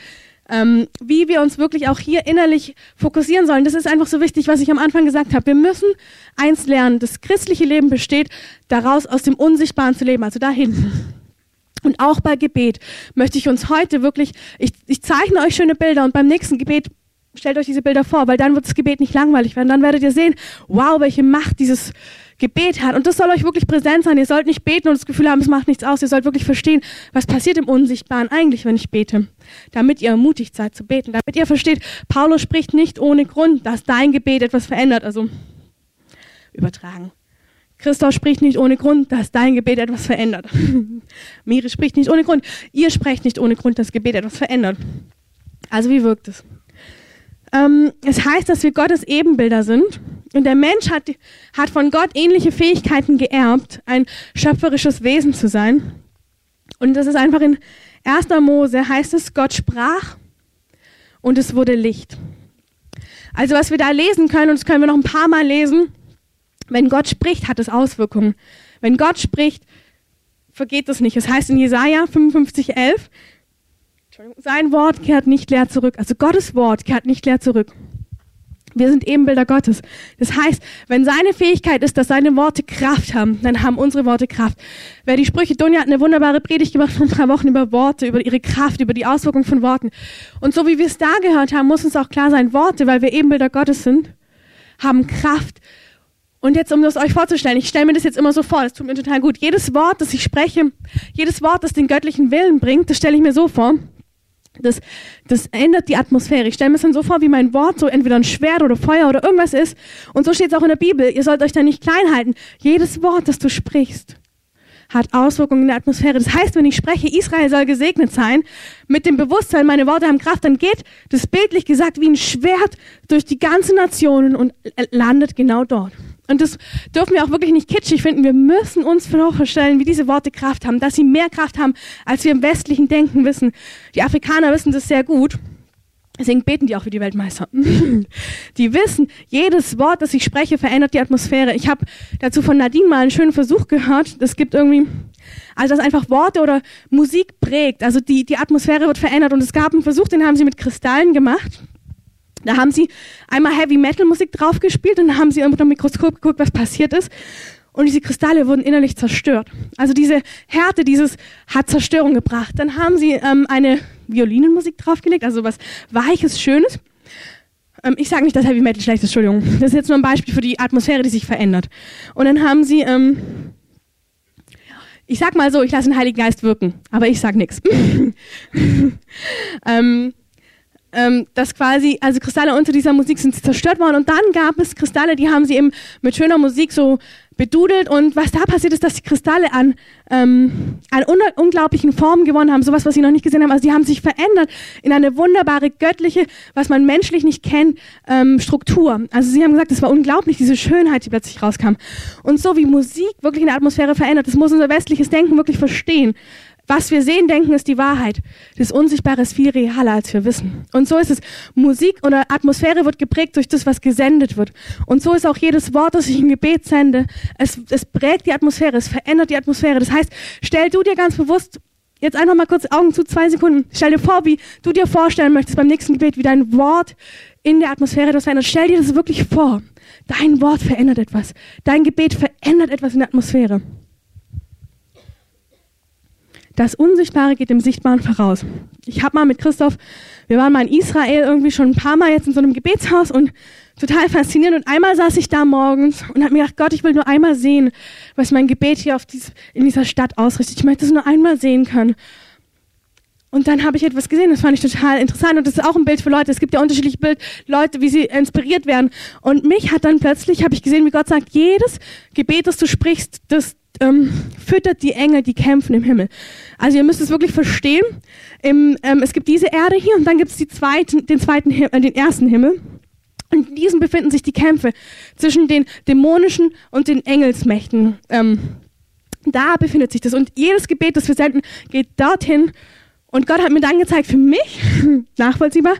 Speaker 1: Ähm, wie wir uns wirklich auch hier innerlich fokussieren sollen. Das ist einfach so wichtig, was ich am Anfang gesagt habe. Wir müssen eins lernen. Das christliche Leben besteht daraus, aus dem Unsichtbaren zu leben, also da hinten. Und auch bei Gebet möchte ich uns heute wirklich, ich, ich zeichne euch schöne Bilder und beim nächsten Gebet stellt euch diese Bilder vor, weil dann wird das Gebet nicht langweilig werden. Dann werdet ihr sehen, wow, welche Macht dieses Gebet hat. Und das soll euch wirklich präsent sein. Ihr sollt nicht beten und das Gefühl haben, es macht nichts aus. Ihr sollt wirklich verstehen, was passiert im Unsichtbaren eigentlich, wenn ich bete. Damit ihr ermutigt seid zu beten. Damit ihr versteht, Paulus spricht nicht ohne Grund, dass dein Gebet etwas verändert. Also übertragen. Christoph spricht nicht ohne Grund, dass dein Gebet etwas verändert. *laughs* Miri spricht nicht ohne Grund. Ihr sprecht nicht ohne Grund, dass Gebet etwas verändert. Also wie wirkt es? Ähm, es heißt, dass wir Gottes Ebenbilder sind. Und der Mensch hat, hat von Gott ähnliche Fähigkeiten geerbt, ein schöpferisches Wesen zu sein. Und das ist einfach in 1. Mose heißt es, Gott sprach und es wurde Licht. Also was wir da lesen können, und das können wir noch ein paar Mal lesen, wenn Gott spricht, hat es Auswirkungen. Wenn Gott spricht, vergeht das nicht. Es heißt in Jesaja 55, 11, sein Wort kehrt nicht leer zurück. Also Gottes Wort kehrt nicht leer zurück. Wir sind Ebenbilder Gottes. Das heißt, wenn seine Fähigkeit ist, dass seine Worte Kraft haben, dann haben unsere Worte Kraft. Wer die Sprüche, Donja hat eine wunderbare Predigt gemacht vor ein paar Wochen über Worte, über ihre Kraft, über die Auswirkungen von Worten. Und so wie wir es da gehört haben, muss uns auch klar sein, Worte, weil wir Ebenbilder Gottes sind, haben Kraft. Und jetzt, um das euch vorzustellen, ich stelle mir das jetzt immer so vor, das tut mir total gut. Jedes Wort, das ich spreche, jedes Wort, das den göttlichen Willen bringt, das stelle ich mir so vor das, das ändert die Atmosphäre. Ich stelle mir es dann so vor, wie mein Wort so entweder ein Schwert oder Feuer oder irgendwas ist. Und so steht es auch in der Bibel. Ihr sollt euch da nicht klein halten. Jedes Wort, das du sprichst, hat Auswirkungen in der Atmosphäre. Das heißt, wenn ich spreche, Israel soll gesegnet sein, mit dem Bewusstsein, meine Worte haben Kraft, dann geht das bildlich gesagt wie ein Schwert durch die ganze Nation und landet genau dort. Und das dürfen wir auch wirklich nicht kitschig finden. Wir müssen uns vorstellen, wie diese Worte Kraft haben, dass sie mehr Kraft haben, als wir im westlichen Denken wissen. Die Afrikaner wissen das sehr gut. Deswegen beten die auch für die Weltmeister. *laughs* die wissen, jedes Wort, das ich spreche, verändert die Atmosphäre. Ich habe dazu von Nadine mal einen schönen Versuch gehört. Es gibt irgendwie, also dass einfach Worte oder Musik prägt. Also die, die Atmosphäre wird verändert. Und es gab einen Versuch, den haben sie mit Kristallen gemacht. Da haben sie einmal Heavy Metal Musik draufgespielt und dann haben sie unter dem Mikroskop geguckt, was passiert ist. Und diese Kristalle wurden innerlich zerstört. Also diese Härte, dieses hat Zerstörung gebracht. Dann haben sie ähm, eine Violinenmusik draufgelegt, also was Weiches, Schönes. Ähm, ich sage nicht, dass Heavy Metal schlecht ist, Entschuldigung. Das ist jetzt nur ein Beispiel für die Atmosphäre, die sich verändert. Und dann haben sie, ähm, ich sag mal so, ich lasse den Heiligen Geist wirken, aber ich sag nichts. *laughs* ähm, ähm, dass quasi, also Kristalle unter dieser Musik sind zerstört worden und dann gab es Kristalle, die haben sie eben mit schöner Musik so bedudelt und was da passiert ist, dass die Kristalle an, ähm, an un unglaublichen Formen gewonnen haben, sowas, was sie noch nicht gesehen haben. Also die haben sich verändert in eine wunderbare, göttliche, was man menschlich nicht kennt, ähm, Struktur. Also sie haben gesagt, es war unglaublich, diese Schönheit, die plötzlich rauskam. Und so wie Musik wirklich eine Atmosphäre verändert, das muss unser westliches Denken wirklich verstehen Was wir sehen, denken, ist die Wahrheit. Das Unsichtbare ist viel realer, als wir wissen. Und so ist es. Musik oder Atmosphäre wird geprägt durch das, was gesendet wird. Und so ist auch jedes Wort, das ich im Gebet sende. Es, es prägt die Atmosphäre, es verändert die Atmosphäre. Das heißt, stell du dir ganz bewusst Jetzt einfach mal kurz Augen zu, zwei Sekunden. Stell dir vor, wie du dir vorstellen möchtest beim nächsten Gebet, wie dein Wort in der Atmosphäre das verändert. Stell dir das wirklich vor. Dein Wort verändert etwas. Dein Gebet verändert etwas in der Atmosphäre. Das Unsichtbare geht dem Sichtbaren voraus. Ich habe mal mit Christoph, wir waren mal in Israel irgendwie schon ein paar Mal jetzt in so einem Gebetshaus und total faszinierend. Und einmal saß ich da morgens und habe mir gedacht, Gott, ich will nur einmal sehen, was mein Gebet hier auf dies, in dieser Stadt ausrichtet. Ich möchte es nur einmal sehen können. Und dann habe ich etwas gesehen, das fand ich total interessant. Und das ist auch ein Bild für Leute. Es gibt ja unterschiedliche Bild, Leute, wie sie inspiriert werden. Und mich hat dann plötzlich, habe ich gesehen, wie Gott sagt, jedes Gebet, das du sprichst, das ähm, füttert die Engel, die kämpfen im Himmel. Also ihr müsst es wirklich verstehen. Im, ähm, es gibt diese Erde hier und dann gibt es zweiten, den zweiten, äh, den ersten Himmel. Und in diesem befinden sich die Kämpfe zwischen den dämonischen und den Engelsmächten. Ähm, da befindet sich das. Und jedes Gebet, das wir senden, geht dorthin. Und Gott hat mir dann gezeigt, für mich, *laughs* nachvollziehbar,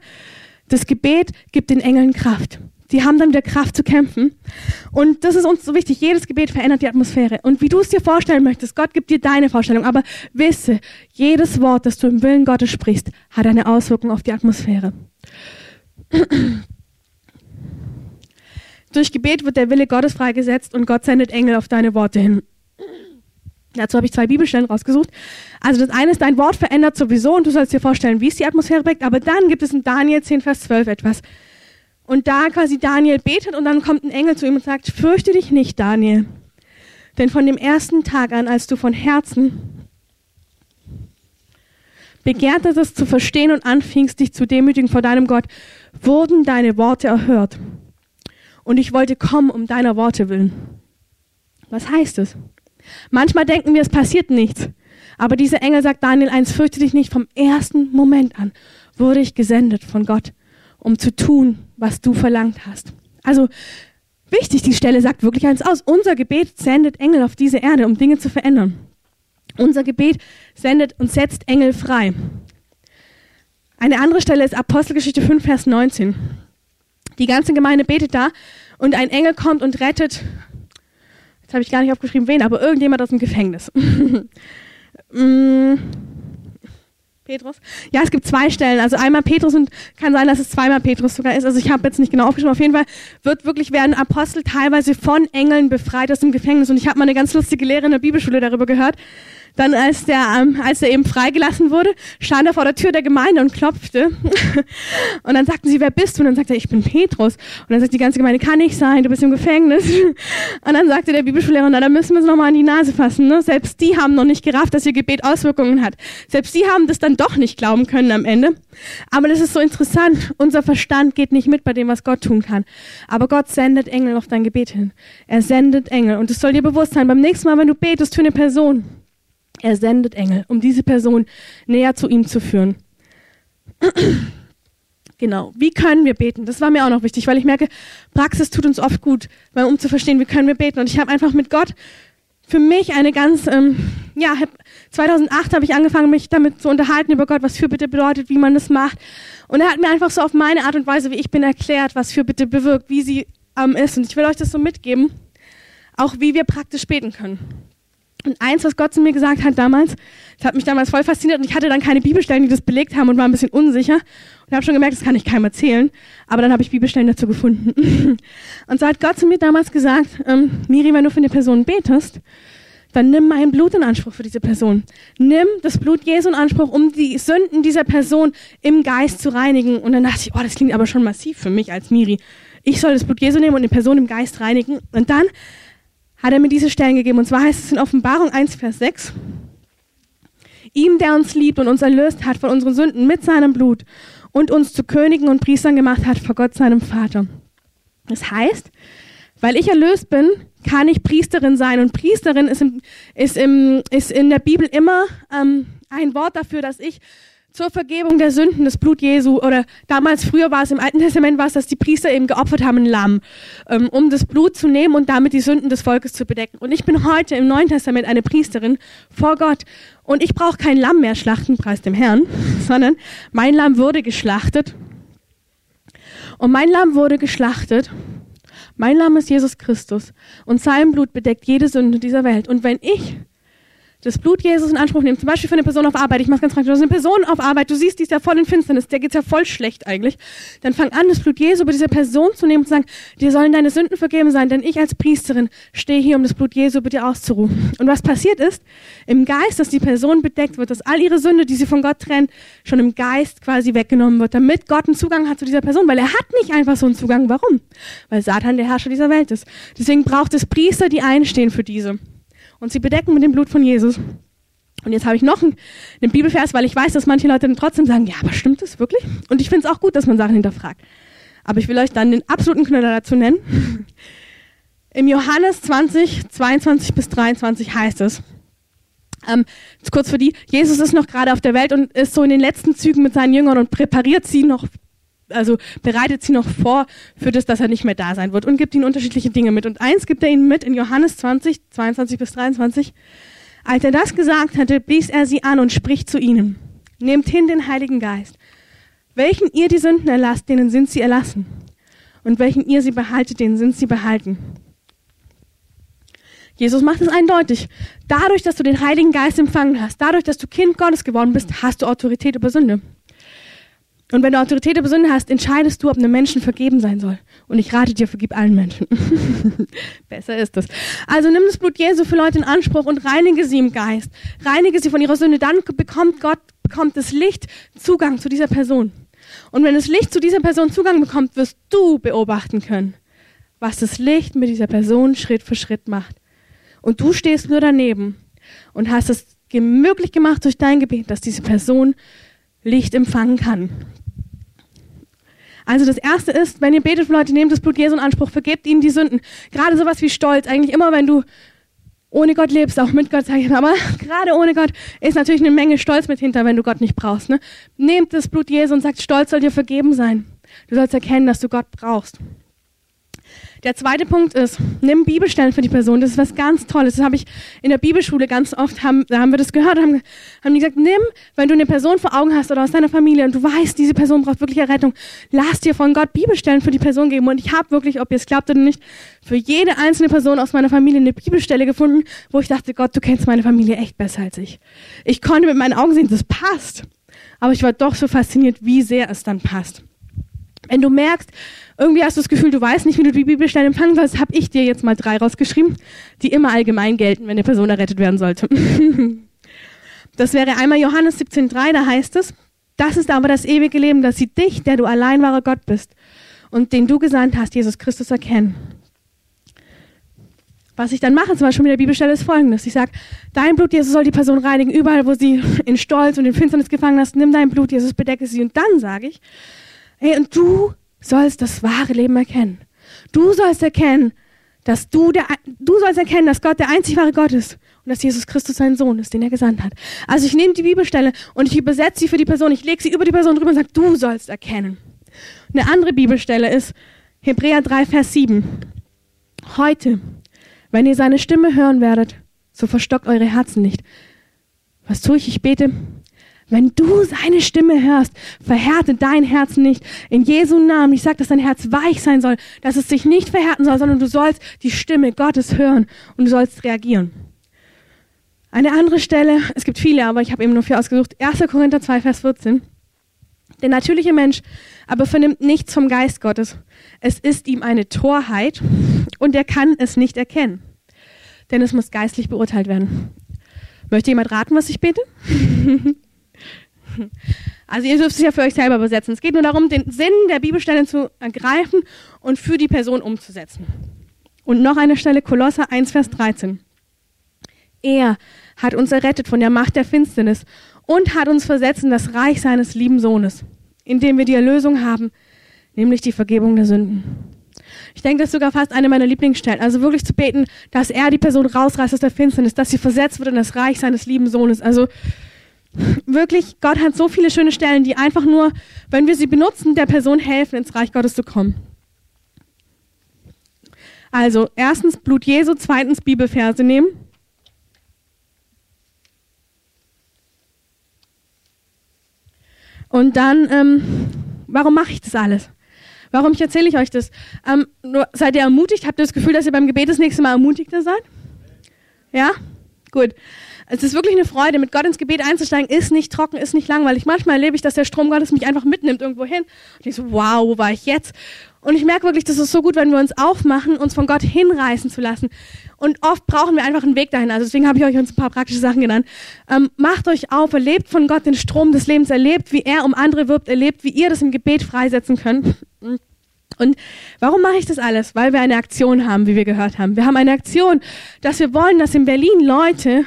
Speaker 1: das Gebet gibt den Engeln Kraft. Die haben dann wieder Kraft zu kämpfen. Und das ist uns so wichtig. Jedes Gebet verändert die Atmosphäre. Und wie du es dir vorstellen möchtest, Gott gibt dir deine Vorstellung. Aber wisse, jedes Wort, das du im Willen Gottes sprichst, hat eine Auswirkung auf die Atmosphäre. *clears throat* Durch Gebet wird der Wille Gottes freigesetzt und Gott sendet Engel auf deine Worte hin. Dazu habe ich zwei Bibelstellen rausgesucht. Also das eine ist, dein Wort verändert sowieso und du sollst dir vorstellen, wie es die Atmosphäre prägt. Aber dann gibt es in Daniel 10, Vers 12 etwas. Und da quasi Daniel betet und dann kommt ein Engel zu ihm und sagt, fürchte dich nicht, Daniel. Denn von dem ersten Tag an, als du von Herzen begehrtest, zu verstehen und anfingst, dich zu demütigen vor deinem Gott, wurden deine Worte erhört. Und ich wollte kommen um deiner Worte willen. Was heißt es? Manchmal denken wir, es passiert nichts. Aber dieser Engel sagt Daniel 1, fürchte dich nicht. Vom ersten Moment an wurde ich gesendet von Gott, um zu tun, was du verlangt hast. Also wichtig, die Stelle sagt wirklich eins aus. Unser Gebet sendet Engel auf diese Erde, um Dinge zu verändern. Unser Gebet sendet und setzt Engel frei. Eine andere Stelle ist Apostelgeschichte 5, Vers 19. Die ganze Gemeinde betet da und ein Engel kommt und rettet, jetzt habe ich gar nicht aufgeschrieben, wen, aber irgendjemand aus dem Gefängnis. *laughs* mm. Petrus? Ja, es gibt zwei Stellen. Also einmal Petrus und kann sein, dass es zweimal Petrus sogar ist. Also ich habe jetzt nicht genau aufgeschrieben. Auf jeden Fall wird wirklich werden Apostel teilweise von Engeln befreit aus dem Gefängnis. Und ich habe mal eine ganz lustige Lehre in der Bibelschule darüber gehört. Dann, als der, ähm, als er eben freigelassen wurde, stand er vor der Tür der Gemeinde und klopfte. *laughs* und dann sagten sie, wer bist du? Und dann sagte er, ich bin Petrus. Und dann sagt die ganze Gemeinde, kann nicht sein, du bist im Gefängnis. *laughs* und dann sagte der Bibelschullehrer, na, da müssen wir es nochmal an die Nase fassen. Ne? Selbst die haben noch nicht gerafft, dass ihr Gebet Auswirkungen hat. Selbst die haben das dann doch nicht glauben können am Ende. Aber das ist so interessant. Unser Verstand geht nicht mit bei dem, was Gott tun kann. Aber Gott sendet Engel auf dein Gebet hin. Er sendet Engel. Und es soll dir bewusst sein, beim nächsten Mal, wenn du betest für eine Person, er sendet Engel, um diese Person näher zu ihm zu führen. genau. Wie können wir beten? Das war mir auch noch wichtig, weil ich merke, Praxis tut uns oft gut, weil, um zu verstehen, wie können wir beten. Und ich habe einfach mit Gott für mich eine ganz, ähm, ja, 2008 habe ich angefangen, mich damit zu unterhalten über Gott, was Fürbitte bedeutet, wie man das macht. Und er hat mir einfach so auf meine Art und Weise, wie ich bin, erklärt, was Fürbitte bewirkt, wie sie ähm, ist. Und ich will euch das so mitgeben, auch wie wir praktisch beten können. Und eins, was Gott zu mir gesagt hat damals, das hat mich damals voll fasziniert und ich hatte dann keine Bibelstellen, die das belegt haben und war ein bisschen unsicher und habe schon gemerkt, das kann ich keinem erzählen, aber dann habe ich Bibelstellen dazu gefunden. *laughs* und so hat Gott zu mir damals gesagt, ähm, Miri, wenn du für eine Person betest, dann nimm mein Blut in Anspruch für diese Person. Nimm das Blut Jesu in Anspruch, um die Sünden dieser Person im Geist zu reinigen. Und dann dachte ich, oh, das klingt aber schon massiv für mich als Miri. Ich soll das Blut Jesu nehmen und eine Person im Geist reinigen. Und dann hat er mir diese Stellen gegeben. Und zwar heißt es in Offenbarung 1, Vers 6, ihm, der uns liebt und uns erlöst hat von unseren Sünden mit seinem Blut und uns zu Königen und Priestern gemacht hat vor Gott, seinem Vater. Das heißt, weil ich erlöst bin, kann ich Priesterin sein. Und Priesterin ist, im, ist, im, ist in der Bibel immer ähm, ein Wort dafür, dass ich zur Vergebung der Sünden das Blut Jesu oder damals früher war es im Alten Testament war es, dass die Priester eben geopfert haben ein Lamm, ähm, um das Blut zu nehmen und damit die Sünden des Volkes zu bedecken. Und ich bin heute im Neuen Testament eine Priesterin vor Gott und ich brauche kein Lamm mehr schlachten, preis dem Herrn, *laughs* sondern mein Lamm wurde geschlachtet und mein Lamm wurde geschlachtet. Mein Lamm ist Jesus Christus und sein Blut bedeckt jede Sünde dieser Welt. Und wenn ich das Blut Jesus in Anspruch nehmen, zum Beispiel für eine Person auf Arbeit, ich mache ganz praktisch, du hast eine Person auf Arbeit, du siehst, die ist ja voll in Finsternis, der geht's ja voll schlecht eigentlich, dann fang an, das Blut Jesu über diese Person zu nehmen und zu sagen, dir sollen deine Sünden vergeben sein, denn ich als Priesterin stehe hier, um das Blut Jesu über dir auszurufen. Und was passiert ist, im Geist, dass die Person bedeckt wird, dass all ihre Sünde, die sie von Gott trennt, schon im Geist quasi weggenommen wird, damit Gott einen Zugang hat zu dieser Person, weil er hat nicht einfach so einen Zugang. Warum? Weil Satan der Herrscher dieser Welt ist. Deswegen braucht es Priester, die einstehen für diese und sie bedecken mit dem Blut von Jesus. Und jetzt habe ich noch einen, einen, Bibelvers, weil ich weiß, dass manche Leute dann trotzdem sagen, ja, aber stimmt das wirklich? Und ich finde es auch gut, dass man Sachen hinterfragt. Aber ich will euch dann den absoluten Knüller dazu nennen. Im Johannes 20, 22 bis 23 heißt es, ähm, kurz für die, Jesus ist noch gerade auf der Welt und ist so in den letzten Zügen mit seinen Jüngern und präpariert sie noch also bereitet sie noch vor für das, dass er nicht mehr da sein wird und gibt ihnen unterschiedliche Dinge mit. Und eins gibt er ihnen mit in Johannes 20, 22 bis 23. Als er das gesagt hatte, blies er sie an und spricht zu ihnen. Nehmt hin den Heiligen Geist. Welchen ihr die Sünden erlasst, denen sind sie erlassen. Und welchen ihr sie behaltet, denen sind sie behalten. Jesus macht es eindeutig. Dadurch, dass du den Heiligen Geist empfangen hast, dadurch, dass du Kind Gottes geworden bist, hast du Autorität über Sünde. Und wenn du Autorität über Sünde hast, entscheidest du, ob einem Menschen vergeben sein soll. Und ich rate dir, vergib allen Menschen. *laughs* Besser ist es. Also nimm das Blut Jesu für Leute in Anspruch und reinige sie im Geist. Reinige sie von ihrer Sünde. Dann bekommt Gott, bekommt das Licht Zugang zu dieser Person. Und wenn das Licht zu dieser Person Zugang bekommt, wirst du beobachten können, was das Licht mit dieser Person Schritt für Schritt macht. Und du stehst nur daneben und hast es möglich gemacht durch dein Gebet, dass diese Person Licht empfangen kann. Also das erste ist, wenn ihr betet für Leute, nehmt das Blut Jesu in Anspruch, vergebt ihnen die Sünden. Gerade sowas wie Stolz, eigentlich immer, wenn du ohne Gott lebst, auch mit Gott, sage ich aber *laughs* gerade ohne Gott ist natürlich eine Menge Stolz mit hinter, wenn du Gott nicht brauchst. Ne? Nehmt das Blut Jesu und sagt, Stolz soll dir vergeben sein. Du sollst erkennen, dass du Gott brauchst. Der zweite Punkt ist, nimm Bibelstellen für die Person. Das ist was ganz Tolles. Das habe ich in der Bibelschule ganz oft, haben, da haben wir das gehört, haben, haben die gesagt, nimm, wenn du eine Person vor Augen hast oder aus deiner Familie und du weißt, diese Person braucht wirklich Errettung, lass dir von Gott Bibelstellen für die Person geben. Und ich habe wirklich, ob ihr es glaubt oder nicht, für jede einzelne Person aus meiner Familie eine Bibelstelle gefunden, wo ich dachte, Gott, du kennst meine Familie echt besser als ich. Ich konnte mit meinen Augen sehen, das passt. Aber ich war doch so fasziniert, wie sehr es dann passt. Wenn du merkst, irgendwie hast du das Gefühl, du weißt nicht, wie du die Bibelstellen empfangen sollst, habe ich dir jetzt mal drei rausgeschrieben, die immer allgemein gelten, wenn eine Person errettet werden sollte. *laughs* das wäre einmal Johannes 17,3, da heißt es, das ist aber das ewige Leben, dass sie dich, der du allein wahrer Gott bist und den du gesandt hast, Jesus Christus, erkennen. Was ich dann mache, zum Beispiel mit der Bibelstelle, ist folgendes. Ich sage, dein Blut, Jesus, soll die Person reinigen, überall, wo sie *laughs* in Stolz und in Finsternis gefangen hast, nimm dein Blut, Jesus, bedecke sie. Und dann sage ich, Hey, und du sollst das wahre Leben erkennen. Du sollst erkennen, dass du der, du sollst erkennen, dass Gott der einzig wahre Gott ist und dass Jesus Christus sein Sohn ist, den er gesandt hat. Also ich nehme die Bibelstelle und ich übersetze sie für die Person, ich lege sie über die Person drüber und sage, du sollst erkennen. Eine andere Bibelstelle ist Hebräer 3, Vers 7. Heute, wenn ihr seine Stimme hören werdet, so verstockt eure Herzen nicht. Was tue ich? Ich bete, wenn du seine Stimme hörst, verhärte dein Herz nicht. In Jesu Namen. Ich sage, dass dein Herz weich sein soll, dass es sich nicht verhärten soll, sondern du sollst die Stimme Gottes hören und du sollst reagieren. Eine andere Stelle, es gibt viele, aber ich habe eben nur vier ausgesucht. 1. Korinther 2, Vers 14. Der natürliche Mensch aber vernimmt nichts vom Geist Gottes. Es ist ihm eine Torheit und er kann es nicht erkennen. Denn es muss geistlich beurteilt werden. Möchte jemand raten, was ich bete? *laughs* Also ihr dürft es ja für euch selber übersetzen. Es geht nur darum, den Sinn der Bibelstelle zu ergreifen und für die Person umzusetzen. Und noch eine Stelle, Kolosser 1, Vers 13. Er hat uns errettet von der Macht der Finsternis und hat uns versetzt in das Reich seines lieben Sohnes, in dem wir die Erlösung haben, nämlich die Vergebung der Sünden. Ich denke, das ist sogar fast eine meiner Lieblingsstellen. Also wirklich zu beten, dass er die Person rausreißt aus der Finsternis, dass sie versetzt wird in das Reich seines lieben Sohnes. Also wirklich, Gott hat so viele schöne Stellen, die einfach nur, wenn wir sie benutzen, der Person helfen, ins Reich Gottes zu kommen. Also, erstens Blut Jesu, zweitens Bibelverse nehmen. Und dann, ähm, warum mache ich das alles? Warum erzähle ich euch das? Ähm, nur, seid ihr ermutigt? Habt ihr das Gefühl, dass ihr beim Gebet das nächste Mal ermutigter seid? Ja? Gut. Es ist wirklich eine Freude, mit Gott ins Gebet einzusteigen, ist nicht trocken, ist nicht langweilig. Manchmal erlebe ich, dass der Strom Gottes mich einfach mitnimmt irgendwo hin. Und ich so, wow, wo war ich jetzt? Und ich merke wirklich, das ist so gut, wenn wir uns aufmachen, uns von Gott hinreißen zu lassen. Und oft brauchen wir einfach einen Weg dahin. Also deswegen habe ich euch uns ein paar praktische Sachen genannt. Ähm, macht euch auf, erlebt von Gott den Strom des Lebens, erlebt, wie er um andere wirbt, erlebt, wie ihr das im Gebet freisetzen könnt. Und warum mache ich das alles? Weil wir eine Aktion haben, wie wir gehört haben. Wir haben eine Aktion, dass wir wollen, dass in Berlin Leute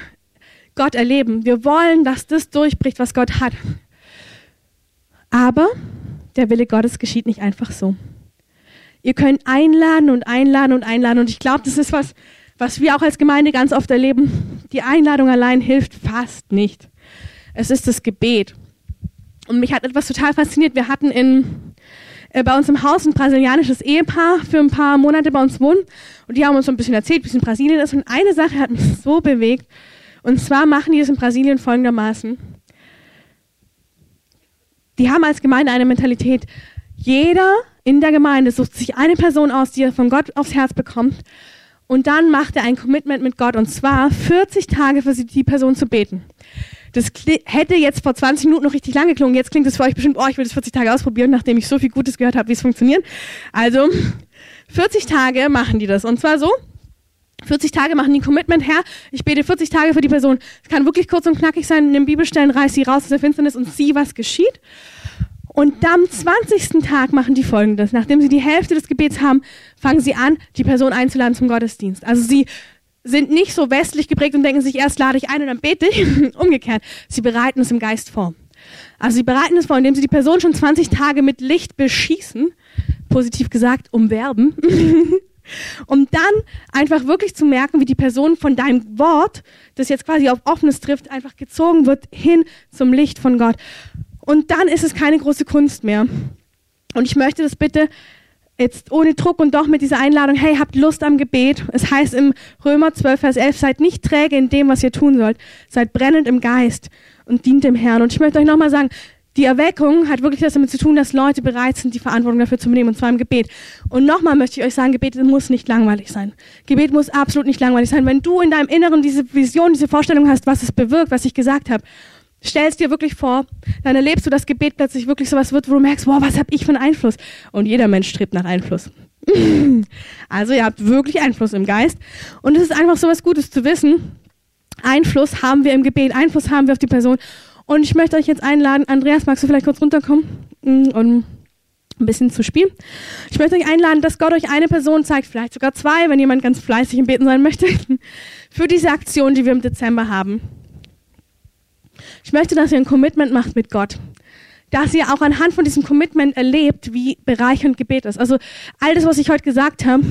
Speaker 1: Gott erleben. Wir wollen, dass das durchbricht, was Gott hat. Aber der Wille Gottes geschieht nicht einfach so. Ihr könnt einladen und einladen und einladen. Und ich glaube, das ist was, was wir auch als Gemeinde ganz oft erleben. Die Einladung allein hilft fast nicht. Es ist das Gebet. Und mich hat etwas total fasziniert. Wir hatten in, äh, bei uns im Haus ein brasilianisches Ehepaar für ein paar Monate bei uns wohnen. Und die haben uns so ein bisschen erzählt, wie es in Brasilien ist. Und eine Sache hat mich so bewegt. Und zwar machen die es in Brasilien folgendermaßen. Die haben als Gemeinde eine Mentalität. Jeder in der Gemeinde sucht sich eine Person aus, die er von Gott aufs Herz bekommt. Und dann macht er ein Commitment mit Gott. Und zwar 40 Tage für die Person zu beten. Das hätte jetzt vor 20 Minuten noch richtig lang geklungen. Jetzt klingt es für euch bestimmt, oh, ich will das 40 Tage ausprobieren, nachdem ich so viel Gutes gehört habe, wie es funktioniert. Also, 40 Tage machen die das. Und zwar so, 40 Tage machen die Commitment her. Ich bete 40 Tage für die Person. Es kann wirklich kurz und knackig sein. In den Bibelstellen reiß sie raus aus der Finsternis und sieh, was geschieht. Und am 20. Tag machen die folgendes. Nachdem sie die Hälfte des Gebets haben, fangen sie an, die Person einzuladen zum Gottesdienst. Also sie sind nicht so westlich geprägt und denken sich, erst lade ich ein und dann bete ich. *laughs* Umgekehrt. Sie bereiten es im Geist vor. Also sie bereiten es vor, indem sie die Person schon 20 Tage mit Licht beschießen. Positiv gesagt, umwerben. *laughs* um dann einfach wirklich zu merken, wie die Person von deinem Wort, das jetzt quasi auf Offenes trifft, einfach gezogen wird hin zum Licht von Gott. Und dann ist es keine große Kunst mehr. Und ich möchte das bitte jetzt ohne Druck und doch mit dieser Einladung, hey, habt Lust am Gebet. Es heißt im Römer 12, Vers 11, seid nicht träge in dem, was ihr tun sollt. Seid brennend im Geist und dient dem Herrn. Und ich möchte euch nochmal sagen, die Erweckung hat wirklich das damit zu tun, dass Leute bereit sind, die Verantwortung dafür zu nehmen, und zwar im Gebet. Und nochmal möchte ich euch sagen, Gebet muss nicht langweilig sein. Gebet muss absolut nicht langweilig sein. Wenn du in deinem Inneren diese Vision, diese Vorstellung hast, was es bewirkt, was ich gesagt habe, stellst dir wirklich vor, dann erlebst du, dass Gebet plötzlich wirklich sowas wird, wo du merkst, wow, was habe ich für einen Einfluss? Und jeder Mensch strebt nach Einfluss. *laughs* also ihr habt wirklich Einfluss im Geist. Und es ist einfach so was Gutes zu wissen. Einfluss haben wir im Gebet, Einfluss haben wir auf die Person. Und ich möchte euch jetzt einladen, Andreas, magst du vielleicht kurz runterkommen mm, und ein bisschen zu spielen? Ich möchte euch einladen, dass Gott euch eine Person zeigt, vielleicht sogar zwei, wenn jemand ganz fleißig im Beten sein möchte, *laughs* für diese Aktion, die wir im Dezember haben. Ich möchte, dass ihr ein Commitment macht mit Gott. Dass ihr auch anhand von diesem Commitment erlebt, wie bereichernd Gebet ist. Also all das, was ich heute gesagt habe,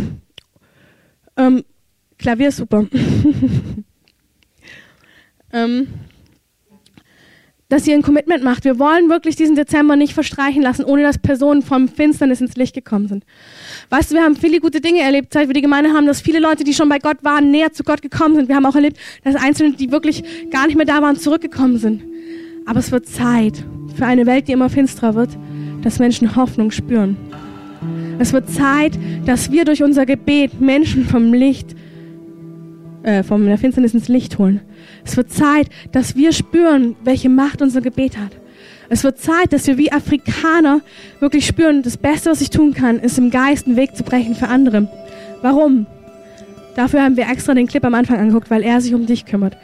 Speaker 1: ähm, Klavier super. *laughs* ähm, dass ihr ein Commitment macht. Wir wollen wirklich diesen Dezember nicht verstreichen lassen, ohne dass Personen vom Finsternis ins Licht gekommen sind. Weißt du, wir haben viele gute Dinge erlebt, seit wir die Gemeinde haben, dass viele Leute, die schon bei Gott waren, näher zu Gott gekommen sind. Wir haben auch erlebt, dass Einzelne, die wirklich gar nicht mehr da waren, zurückgekommen sind. Aber es wird Zeit für eine Welt, die immer finsterer wird, dass Menschen Hoffnung spüren. Es wird Zeit, dass wir durch unser Gebet Menschen vom Licht, äh, von der Finsternis ins Licht holen. Es wird Zeit, dass wir spüren, welche Macht unser Gebet hat. Es wird Zeit, dass wir wie Afrikaner wirklich spüren, das Beste, was ich tun kann, ist im Geist einen Weg zu brechen für andere. Warum? Dafür haben wir extra den Clip am Anfang angeguckt, weil er sich um dich kümmert.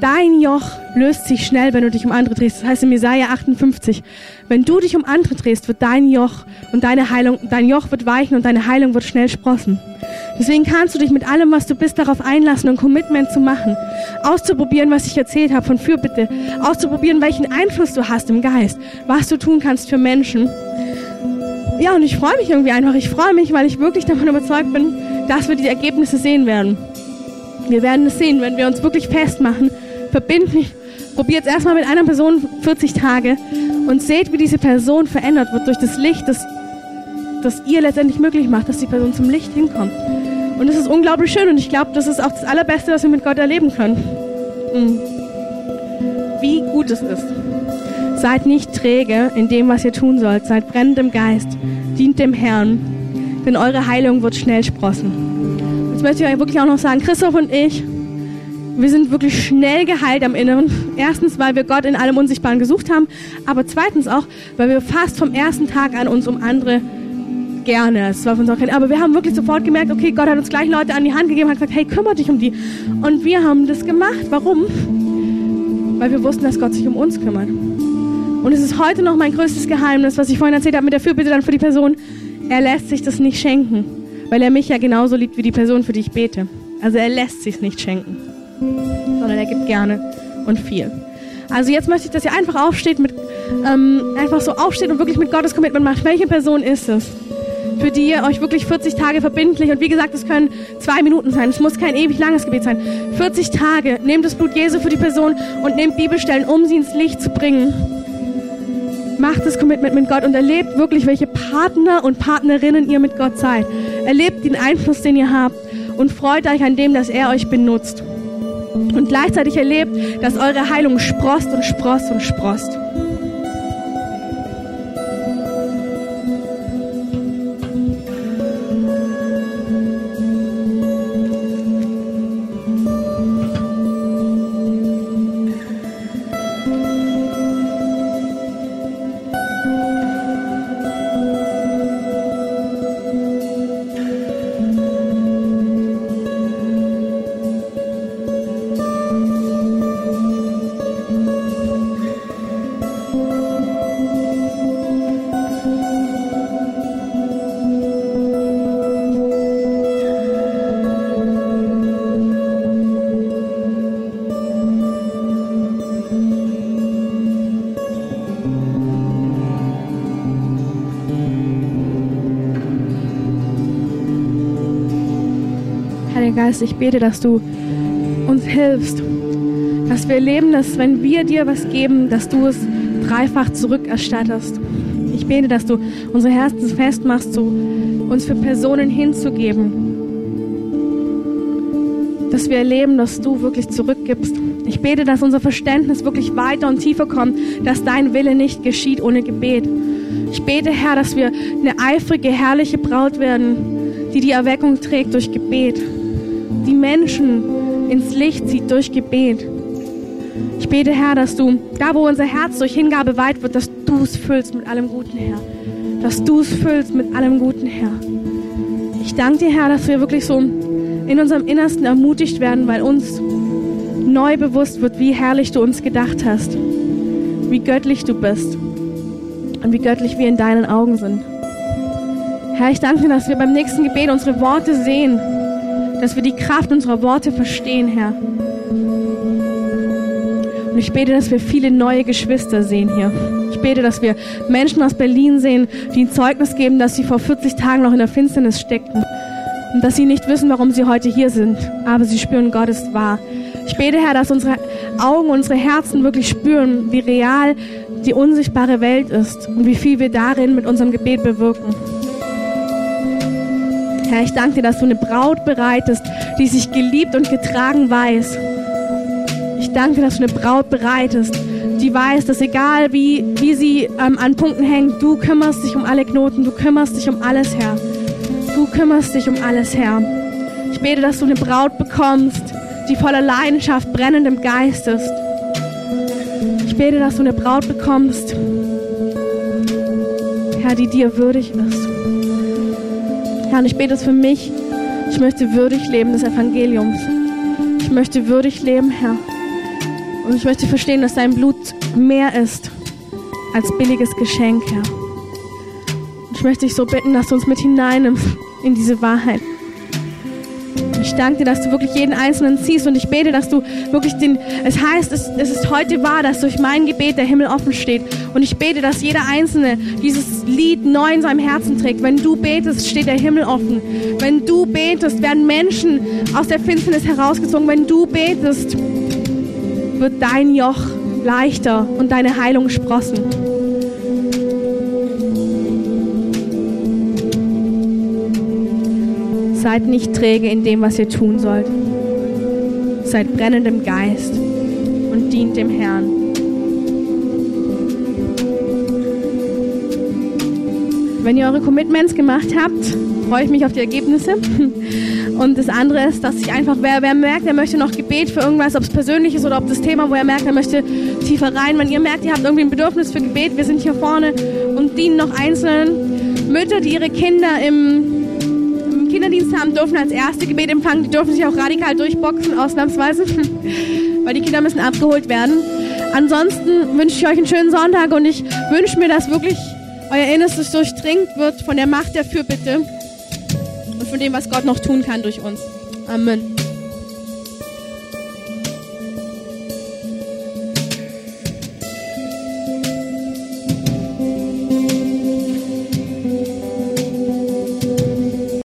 Speaker 1: Dein Joch löst sich schnell, wenn du dich um andere drehst. Das heißt in Jesaja 58, wenn du dich um andere drehst, wird dein Joch und deine Heilung, dein Joch wird weichen und deine Heilung wird schnell sprossen. Deswegen kannst du dich mit allem, was du bist, darauf einlassen, ein Commitment zu machen. Auszuprobieren, was ich erzählt habe von Fürbitte. Auszuprobieren, welchen Einfluss du hast im Geist. Was du tun kannst für Menschen. Ja, und ich freue mich irgendwie einfach. Ich freue mich, weil ich wirklich davon überzeugt bin, dass wir die Ergebnisse sehen werden. Wir werden es sehen, wenn wir uns wirklich festmachen verbindlich Probiert es erstmal mit einer Person 40 Tage und seht, wie diese Person verändert wird durch das Licht, das, das ihr letztendlich möglich macht, dass die Person zum Licht hinkommt. Und das ist unglaublich schön und ich glaube, das ist auch das Allerbeste, was wir mit Gott erleben können. Mhm. Wie gut es ist. Seid nicht träge in dem, was ihr tun sollt. Seid brennend im Geist. Dient dem Herrn. Denn eure Heilung wird schnell sprossen. Jetzt möchte ich euch wirklich auch noch sagen, Christoph und ich, wir sind wirklich schnell geheilt am Inneren. Erstens, weil wir Gott in allem Unsichtbaren gesucht haben, aber zweitens auch, weil wir fast vom ersten Tag an uns um andere gerne. Es war für uns kein, aber wir haben wirklich sofort gemerkt, okay, Gott hat uns gleich Leute an die Hand gegeben, hat gesagt, hey, kümmere dich um die. Und wir haben das gemacht. Warum? Weil wir wussten, dass Gott sich um uns kümmert. Und es ist heute noch mein größtes Geheimnis, was ich vorhin erzählt habe mit der Fürbitte dann für die Person. Er lässt sich das nicht schenken, weil er mich ja genauso liebt wie die Person, für die ich bete. Also er lässt sich nicht schenken, sondern er gibt gerne und viel. Also jetzt möchte ich, dass ihr einfach aufsteht, mit, ähm, einfach so aufsteht und wirklich mit Gottes Commitment macht. Welche Person ist es? für die ihr euch wirklich 40 Tage verbindlich, und wie gesagt, es können zwei Minuten sein, es muss kein ewig langes Gebet sein, 40 Tage, nehmt das Blut Jesu für die Person und nehmt Bibelstellen, um sie ins Licht zu bringen. Macht das Commitment mit Gott und erlebt wirklich, welche Partner und Partnerinnen ihr mit Gott seid. Erlebt den Einfluss, den ihr habt und freut euch an dem, dass er euch benutzt. Und gleichzeitig erlebt, dass eure Heilung sprost und sprost und sprost. Geist, ich bete, dass du uns hilfst, dass wir erleben, dass wenn wir dir was geben, dass du es dreifach zurückerstattest. Ich bete, dass du unsere Herzen festmachst, so uns für Personen hinzugeben. Dass wir erleben, dass du wirklich zurückgibst. Ich bete, dass unser Verständnis wirklich weiter und tiefer kommt, dass dein Wille nicht geschieht ohne Gebet. Ich bete, Herr, dass wir eine eifrige, herrliche Braut werden, die die Erweckung trägt durch Gebet die Menschen ins Licht zieht durch Gebet. Ich bete, Herr, dass du, da wo unser Herz durch Hingabe weit wird, dass du es füllst mit allem Guten, Herr. Dass du es füllst mit allem Guten, Herr. Ich danke dir, Herr, dass wir wirklich so in unserem Innersten ermutigt werden, weil uns neu bewusst wird, wie herrlich du uns gedacht hast, wie göttlich du bist und wie göttlich wir in deinen Augen sind. Herr, ich danke dir, dass wir beim nächsten Gebet unsere Worte sehen dass wir die Kraft unserer Worte verstehen, Herr. Und ich bete, dass wir viele neue Geschwister sehen hier. Ich bete, dass wir Menschen aus Berlin sehen, die ein Zeugnis geben, dass sie vor 40 Tagen noch in der Finsternis steckten und dass sie nicht wissen, warum sie heute hier sind, aber sie spüren, Gott ist wahr. Ich bete, Herr, dass unsere Augen, unsere Herzen wirklich spüren, wie real die unsichtbare Welt ist und wie viel wir darin mit unserem Gebet bewirken. Herr, ich danke dir, dass du eine Braut bereitest, die sich geliebt und getragen weiß. Ich danke dass du eine Braut bereitest, die weiß, dass egal wie, wie sie ähm, an Punkten hängt, du kümmerst dich um alle Knoten, du kümmerst dich um alles, Herr. Du kümmerst dich um alles, Herr. Ich bete, dass du eine Braut bekommst, die voller Leidenschaft, brennendem Geist ist. Ich bete, dass du eine Braut bekommst, Herr, die dir würdig ist. Herr, und ich bete es für mich. Ich möchte würdig leben des Evangeliums. Ich möchte würdig leben, Herr. Und ich möchte verstehen, dass dein Blut mehr ist als billiges Geschenk, Herr. Und ich möchte dich so bitten, dass du uns mit hineinnimmst in diese Wahrheit. Ich danke dir, dass du wirklich jeden Einzelnen ziehst und ich bete, dass du wirklich den, es heißt, es, es ist heute wahr, dass durch mein Gebet der Himmel offen steht. Und ich bete, dass jeder Einzelne dieses Lied neu in seinem Herzen trägt. Wenn du betest, steht der Himmel offen. Wenn du betest, werden Menschen aus der Finsternis herausgezogen. Wenn du betest, wird dein Joch leichter und deine Heilung sprossen. Seid nicht träge in dem, was ihr tun sollt. Seid brennend im Geist und dient dem Herrn. Wenn ihr eure Commitments gemacht habt, freue ich mich auf die Ergebnisse. *laughs* Und das andere ist, dass sich einfach, wer, wer merkt, er möchte noch Gebet für irgendwas, ob es persönlich ist oder ob das Thema, wo er merkt, er möchte tiefer rein. Wenn ihr merkt, ihr habt irgendwie ein Bedürfnis für Gebet, wir sind hier vorne und dienen noch einzelnen Mütter, die ihre Kinder im, Kinderdienst haben, dürfen als erste Gebet empfangen. Die dürfen sich auch radikal durchboxen, ausnahmsweise, *laughs* weil die Kinder müssen abgeholt werden. Ansonsten wünsche ich euch einen schönen Sonntag und ich wünsche mir, dass wirklich euer Innerstes durchdringt wird von der Macht der Fürbitte und von dem, was Gott noch tun kann durch uns. Amen.